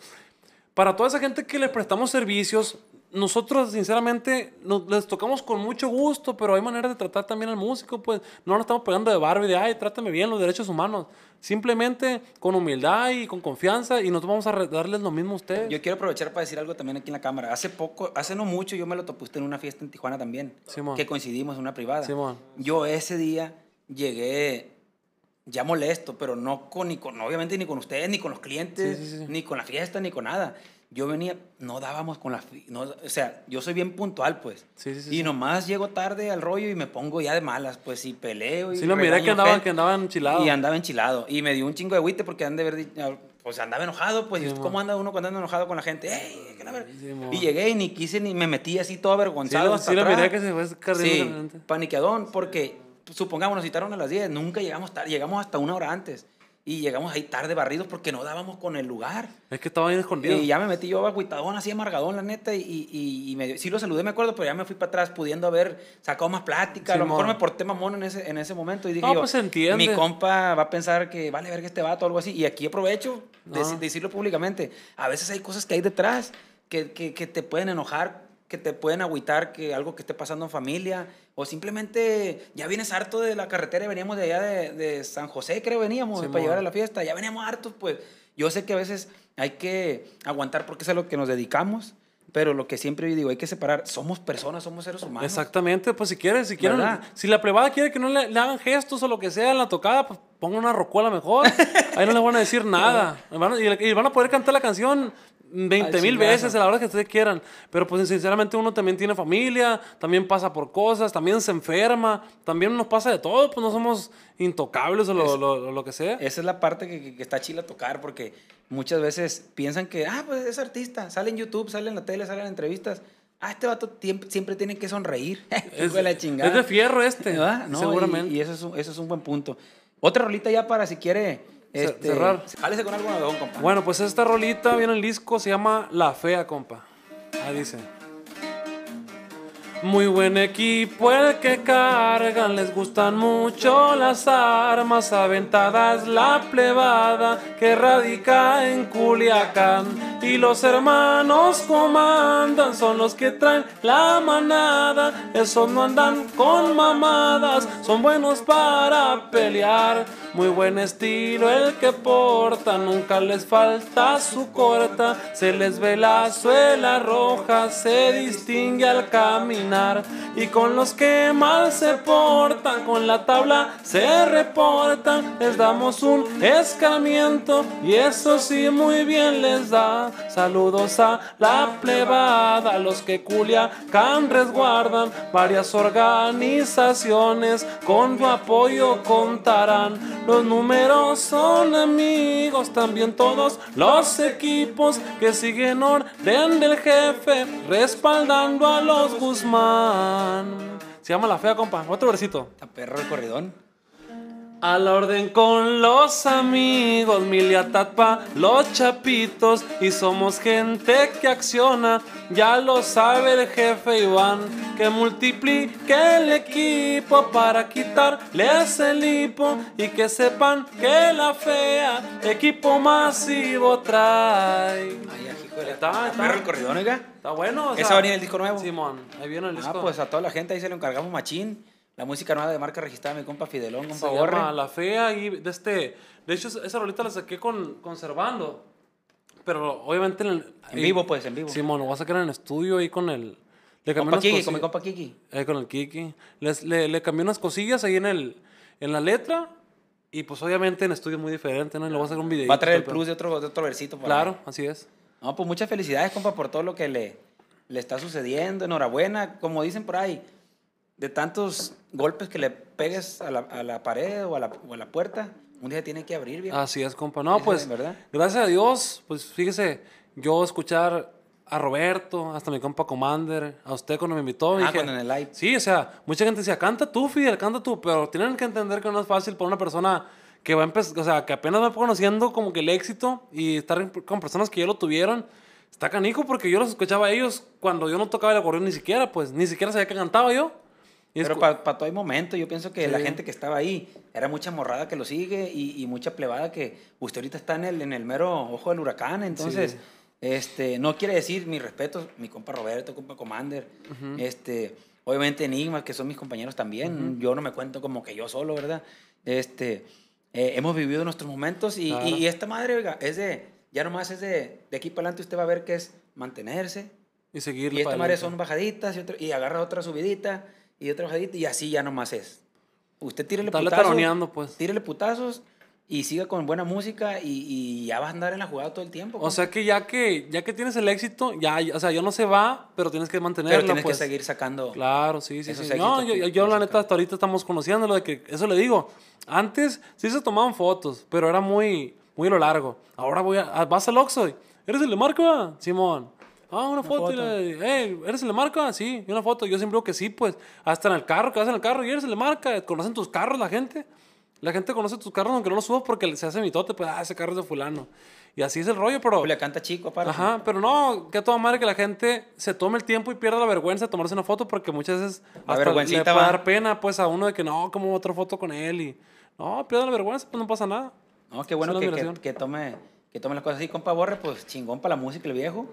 [SPEAKER 2] para toda esa gente que le prestamos servicios, nosotros sinceramente nos, les tocamos con mucho gusto, pero hay maneras de tratar también al músico, pues no nos estamos pegando de Barbie, de, ay, trátame bien los derechos humanos. Simplemente con humildad y con confianza y nosotros vamos a darles lo mismo a ustedes.
[SPEAKER 1] Yo quiero aprovechar para decir algo también aquí en la cámara. Hace poco, hace no mucho, yo me lo topé usted en una fiesta en Tijuana también.
[SPEAKER 2] Simón.
[SPEAKER 1] Que coincidimos en una privada.
[SPEAKER 2] Simón.
[SPEAKER 1] Yo ese día llegué ya molesto, pero no con, ni con, obviamente ni con ustedes, ni con los clientes,
[SPEAKER 2] Sí, sí, sí.
[SPEAKER 1] ni con la fiesta, ni con nada. Yo venía, no dábamos con la... No, o sea, yo soy bien puntual, pues.
[SPEAKER 2] Sí, sí, sí,
[SPEAKER 1] y
[SPEAKER 2] sí.
[SPEAKER 1] nomás llego tarde al rollo y me pongo ya de malas, pues, y peleo y
[SPEAKER 2] Sí, lo miré que andaba,
[SPEAKER 1] gente.
[SPEAKER 2] que andaba enchilado.
[SPEAKER 1] Y andaba enchilado. Y me dio un chingo de agüite porque han de di- Pues andaba enojado, pues.
[SPEAKER 2] Sí,
[SPEAKER 1] ¿y
[SPEAKER 2] mo.
[SPEAKER 1] ¿Cómo anda uno cuando anda enojado con la gente? ¡Ey! ver-".
[SPEAKER 2] Sí,
[SPEAKER 1] y llegué y ni quise ni me metí así todo
[SPEAKER 2] Sí,
[SPEAKER 1] avergonzado.
[SPEAKER 2] lo,
[SPEAKER 1] hasta
[SPEAKER 2] sí lo
[SPEAKER 1] atrás.
[SPEAKER 2] miré que se fue
[SPEAKER 1] Sí, paniqueadón, porque supongamos nos citaron a las 10, nunca llegamos tarde, llegamos hasta una hora antes. Y llegamos ahí tarde barridos porque no dábamos con el lugar.
[SPEAKER 2] Es que estaba bien escondido.
[SPEAKER 1] Y ya me metí yo agüitadón, así amargadón, la neta, y, y, y me- sí lo saludé, me acuerdo, pero ya me fui para atrás pudiendo haber sacado más plática. a lo mejor me porté mamón en ese, en ese momento y dije
[SPEAKER 2] No,
[SPEAKER 1] yo,
[SPEAKER 2] pues entiende.
[SPEAKER 1] mi compa va a pensar que vale verga este vato o algo así. Y aquí aprovecho de,
[SPEAKER 2] No.
[SPEAKER 1] de decirlo públicamente. A veces hay cosas que hay detrás que, que, que te pueden enojar, que te pueden agüitar, que algo que esté pasando en familia, o simplemente ya vienes harto de la carretera y veníamos de allá de, de San José, creo veníamos, para llegar a la fiesta, ya veníamos hartos, pues yo sé que a veces hay que aguantar porque es a lo que nos dedicamos, pero lo que siempre yo digo, hay que separar, somos personas, somos seres humanos.
[SPEAKER 2] Exactamente, pues si quieren, si quieren,
[SPEAKER 1] ¿Verdad?
[SPEAKER 2] si la plebada quiere que no le, le hagan gestos o lo que sea en la tocada, pues pongan una rocola mejor. *laughs* Ahí no les van a decir nada. Van a- y, y van a poder cantar la canción 20
[SPEAKER 1] Al
[SPEAKER 2] mil veces a la hora que ustedes quieran. Pero pues sinceramente uno también tiene familia, también pasa por cosas, también se enferma, también nos pasa de todo, pues no somos intocables o lo,
[SPEAKER 1] Es-
[SPEAKER 2] lo- lo que sea.
[SPEAKER 1] Esa es la parte que, que- está chila tocar porque muchas veces piensan que, ah, pues es artista, sale en YouTube, sale en la tele, sale en entrevistas. Ah, este vato siempre tiene que sonreír. *laughs*
[SPEAKER 2] Es,
[SPEAKER 1] de la chingada.
[SPEAKER 2] es de fierro este,
[SPEAKER 1] ¿Verdad? No,
[SPEAKER 2] seguramente.
[SPEAKER 1] Y, y eso, es un, eso es un buen punto. Otra rolita ya para si quiere este,
[SPEAKER 2] cerrar.
[SPEAKER 1] Jálese con algo nuevo, compa.
[SPEAKER 2] Bueno, pues esta rolita viene el disco, se llama La Fea, compa. Ahí dice. Muy buen equipo el que cargan, les gustan mucho las armas aventadas, la plebada que radica en Culiacán.
[SPEAKER 3] y los hermanos comandan, son los que traen la manada. Esos no andan con mamadas, son buenos para pelear. Muy buen estilo el que porta, nunca les falta su corta. Se les ve la suela roja, se distingue al Y con los que mal se portan, con la tabla se reportan. Les damos un escarmiento y eso sí muy bien les da. Saludos a la plebada, los que Culiacán resguardan. Varias organizaciones con tu apoyo contarán. Los números son amigos, también todos los equipos que siguen orden del jefe, respaldando a los Guzmán.
[SPEAKER 2] Se llama La Fea, compa. Otro versito.
[SPEAKER 1] A perro el corridón.
[SPEAKER 3] A la orden con los amigos, Miliatatpa, los chapitos, y somos gente que acciona, ya lo sabe el jefe Iván, que multiplique el equipo para quitarles el hipo y que sepan que la fea equipo masivo trae.
[SPEAKER 1] Ay, hijo de
[SPEAKER 2] Está,
[SPEAKER 1] está, el corridón, oiga.
[SPEAKER 2] Está bueno. o
[SPEAKER 1] ¿Ese
[SPEAKER 2] sea,
[SPEAKER 1] va a venir el disco nuevo?
[SPEAKER 2] Simón, ahí viene el disco.
[SPEAKER 1] Ah, pues a toda la gente ahí se lo encargamos machín. La música nueva de marca registrada, mi compa Fidelón,
[SPEAKER 2] Se
[SPEAKER 1] compa Borre.
[SPEAKER 2] llama La Fea y de este... De hecho, esa rolita la saqué con, conservando. Pero obviamente en el...
[SPEAKER 1] En vivo, pues, en vivo.
[SPEAKER 2] Simón, lo voy a sacar en el estudio ahí con el... Le cambié
[SPEAKER 1] Compa Kiki, con mi compa Kiki.
[SPEAKER 2] Eh, con el Kiki. Les- le, le cambié unas cosillas ahí en, el, en la letra. Y pues obviamente en estudio es muy diferente, ¿no? Y le voy a hacer un video.
[SPEAKER 1] Va a traer el plus de otro, de otro versito. por ahí.
[SPEAKER 2] Claro, así es.
[SPEAKER 1] No, pues muchas felicidades, compa, por todo lo que le, le está sucediendo. Enhorabuena, como dicen por ahí, de tantos golpes que le pegues a la, a la pared o a la, o a la puerta, un día tiene que abrir, viejo.
[SPEAKER 2] Así es, compa. No, pues,
[SPEAKER 1] es verdad.
[SPEAKER 2] gracias a Dios, pues fíjese, yo escuchar a Roberto, hasta mi compa Commander, a usted cuando me invitó.
[SPEAKER 1] Ah,
[SPEAKER 2] dije,
[SPEAKER 1] cuando en el live.
[SPEAKER 2] Sí, o sea, mucha gente decía, canta tú, Fidel, canta tú, pero tienen que entender que no es fácil para una persona que va a empezar, o sea, que apenas va conociendo como que el éxito y estar con personas que ya lo tuvieron. Está canijo porque yo los escuchaba a ellos cuando yo no tocaba el acordeón ni siquiera, pues, ni siquiera sabía que cantaba yo.
[SPEAKER 1] Pero para todo hay momento, yo pienso que la
[SPEAKER 2] Sí.
[SPEAKER 1] gente que estaba ahí era mucha morrada que lo sigue y, y mucha plebada que usted ahorita está en el, en el mero ojo del huracán, entonces,
[SPEAKER 2] Sí.
[SPEAKER 1] este, no quiere decir mi respeto, mi compa Roberto, compa Commander, este, obviamente Enigma, que son mis compañeros también, yo no me cuento como que yo solo, ¿verdad? Este, eh, hemos vivido nuestros momentos y, y- y esta madre, oiga, es de, ya nomás es de, de aquí para adelante usted va a ver que es mantenerse,
[SPEAKER 2] y seguirle
[SPEAKER 1] y esta madre son bajaditas y, otra- y agarra otra subidita y otra bajadita y así ya nomás es. Usted tírele
[SPEAKER 2] Estarle
[SPEAKER 1] putazos.
[SPEAKER 2] pues.
[SPEAKER 1] Tírele putazos y siga con buena música y, y ya vas a andar en la jugada todo el tiempo.
[SPEAKER 2] O
[SPEAKER 1] compa.
[SPEAKER 2] sea que ya que ya que tienes el éxito, ya, o sea, ya no se va, pero tienes que mantenerlo.
[SPEAKER 1] pero tienes
[SPEAKER 2] pues.
[SPEAKER 1] que seguir sacando.
[SPEAKER 2] Claro, sí, sí, sí. No, yo, yo, yo la neta hasta ahorita estamos conociéndolo de que eso le digo. Antes sí se tomaban fotos, pero era muy muy a lo largo. Ahora voy a, a- vas al Oxxo. ¿Eres el de marca? Simón. Ah, una, foto. y le- "Ey, ¿Eres el de marca? Sí, y una foto. Yo siempre digo que sí, pues. Hasta en el carro, que vas en el carro y eres el de marca. Conocen tus carros la gente. La gente conoce tus carros aunque no los subas porque se hace mitote, pues, ah, ese carro es de fulano. Y así es el rollo, pero...
[SPEAKER 1] Le canta chico, aparte.
[SPEAKER 2] Ajá, pero no, que a toda madre que la gente se tome el tiempo y pierda la vergüenza de tomarse una foto porque muchas veces
[SPEAKER 1] La
[SPEAKER 2] hasta le puede
[SPEAKER 1] va.
[SPEAKER 2] dar pena pues a uno de que no, como otra foto con él y no, pierda la vergüenza, pues no pasa nada.
[SPEAKER 1] No, qué bueno
[SPEAKER 2] Es
[SPEAKER 1] que, que, que tome, que tome las cosas así, compa Borre, pues chingón para la música el viejo.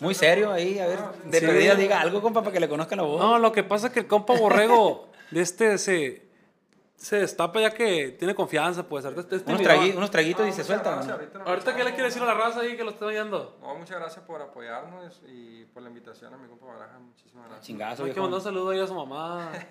[SPEAKER 1] Muy serio ahí, a ver, de
[SPEAKER 2] Sí.
[SPEAKER 1] perdida diga algo, compa, para que le conozcan la voz.
[SPEAKER 2] No, lo que pasa es que el compa borrego *laughs* de este se, se destapa ya que tiene confianza, pues. Ahorita este
[SPEAKER 1] unos,
[SPEAKER 2] mirón.
[SPEAKER 1] tragui- unos traguitos y se suelta.
[SPEAKER 4] gracias,
[SPEAKER 1] ¿no?
[SPEAKER 4] ahorita no-
[SPEAKER 2] Ahorita, ¿qué le quiere decir a la raza ahí que lo está oyendo?
[SPEAKER 4] No, muchas gracias por apoyarnos y por la invitación a mi compa Baraja. Muchísimas gracias.
[SPEAKER 1] Chingazo,
[SPEAKER 2] Hay que mandar un saludo ahí a su mamá. *laughs*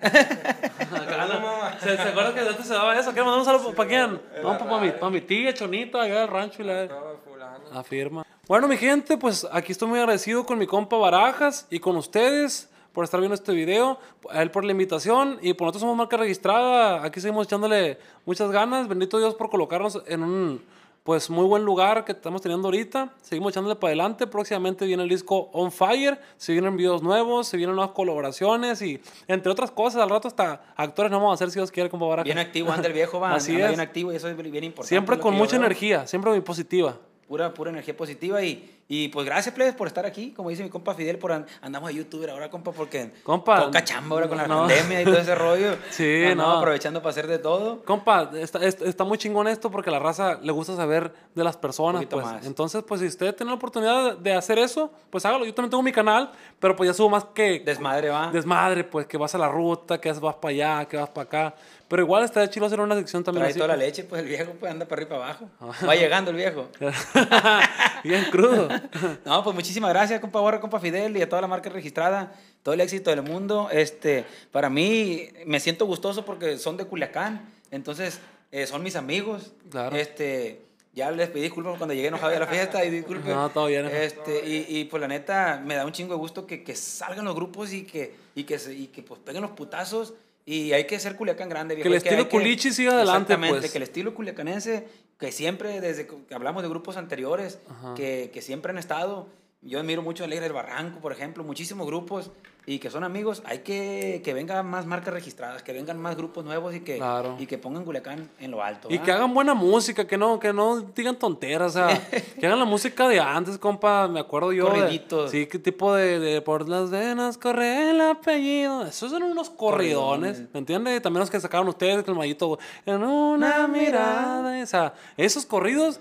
[SPEAKER 2] ¿Se, ¿Se acuerdan que antes se daba eso? ¿Qué mandar un saludo para quién? No, para mi, pa' mi tía Chonita, allá del rancho y la...
[SPEAKER 4] Todo fulano.
[SPEAKER 2] Afirma. Bueno, mi gente, pues aquí estoy muy agradecido con mi compa Barajas y con ustedes por estar viendo este video, a él por la invitación y por nosotros somos marca registrada, aquí seguimos echándole muchas ganas, bendito Dios por colocarnos en un pues muy buen lugar que estamos teniendo ahorita, seguimos echándole para adelante, próximamente viene el disco On Fire, se vienen videos nuevos, se vienen nuevas colaboraciones y entre otras cosas, al rato hasta actores no vamos a hacer si Dios quiere, compa Barajas.
[SPEAKER 1] Bien activo, anda el viejo, va. *laughs*
[SPEAKER 2] Así
[SPEAKER 1] anda
[SPEAKER 2] es.
[SPEAKER 1] bien activo y eso es bien importante.
[SPEAKER 2] Siempre con mucha
[SPEAKER 1] veo.
[SPEAKER 2] energía, siempre muy positiva.
[SPEAKER 1] Pura, pura energía positiva y, y pues gracias, plebes, por estar aquí. Como dice mi compa Fidel, por an- andamos de youtuber ahora, compa, porque
[SPEAKER 2] Compa,
[SPEAKER 1] poca chamba ahora con la
[SPEAKER 2] no.
[SPEAKER 1] pandemia y todo ese rollo. *laughs*
[SPEAKER 2] Sí, no.
[SPEAKER 1] aprovechando para hacer de todo.
[SPEAKER 2] Compa, está, es- está muy chingón esto porque a la raza le gusta saber de las personas, pues.
[SPEAKER 1] más.
[SPEAKER 2] Entonces, pues si usted tiene la oportunidad de hacer eso, pues hágalo. Yo también tengo mi canal, pero pues ya subo más que
[SPEAKER 1] Desmadre, va.
[SPEAKER 2] desmadre, pues que vas a la ruta, que vas para allá, que vas para acá. Pero igual está chido hacer una sección también
[SPEAKER 1] Trae
[SPEAKER 2] así.
[SPEAKER 1] toda la leche, pues el viejo pues anda para arriba y para abajo. Va llegando el viejo. *laughs*
[SPEAKER 2] Bien crudo. *laughs*
[SPEAKER 1] No, pues muchísimas gracias, compa Borra, compa Fidel y a toda la marca registrada. Todo el éxito del mundo. Este, para mí me siento gustoso porque son de Culiacán. Entonces, eh, son mis amigos.
[SPEAKER 2] Claro.
[SPEAKER 1] Este, ya les pedí disculpas cuando llegué enojado a la fiesta y disculpen.
[SPEAKER 2] No, todo bien.
[SPEAKER 1] Este, y, y pues la neta, me da un chingo de gusto que, que salgan los grupos y que, y que, y que pues peguen los putazos. Y hay que ser Culiacán grande, viejo.
[SPEAKER 2] el estilo
[SPEAKER 1] que-
[SPEAKER 2] culichi siga adelante,
[SPEAKER 1] Exactamente,
[SPEAKER 2] pues.
[SPEAKER 1] que el estilo culiacanense, que siempre, desde que hablamos de grupos anteriores, que, que siempre han estado. Yo admiro mucho a Alegre del Barranco, por ejemplo, muchísimos grupos y que son amigos. Hay que que vengan más marcas registradas, que vengan más grupos nuevos y que,
[SPEAKER 2] Claro.
[SPEAKER 1] y que pongan Culiacán en lo alto.
[SPEAKER 2] Y que hagan buena música, que no, que no digan tonteras, o sea, *laughs* que hagan la música de antes, compa, me acuerdo yo. de-
[SPEAKER 1] Corriditos.
[SPEAKER 2] sí, qué tipo de, de por las venas corre el apellido. Esos eran unos corridones,
[SPEAKER 1] Corridones.
[SPEAKER 2] ¿me entiendes? También los que sacaron ustedes, que el mallito, en una mirada, o sea, esos corridos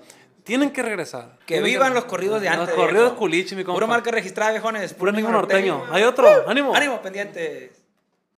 [SPEAKER 2] tienen que regresar.
[SPEAKER 1] Que
[SPEAKER 2] Tienen
[SPEAKER 1] vivan los corridos de antes.
[SPEAKER 2] Los corridos culichi, mi compa.
[SPEAKER 1] Puro marca registrada, viejones.
[SPEAKER 2] Puro ánimo norteño. Hay otro, ánimo.
[SPEAKER 1] Ánimo, pendientes.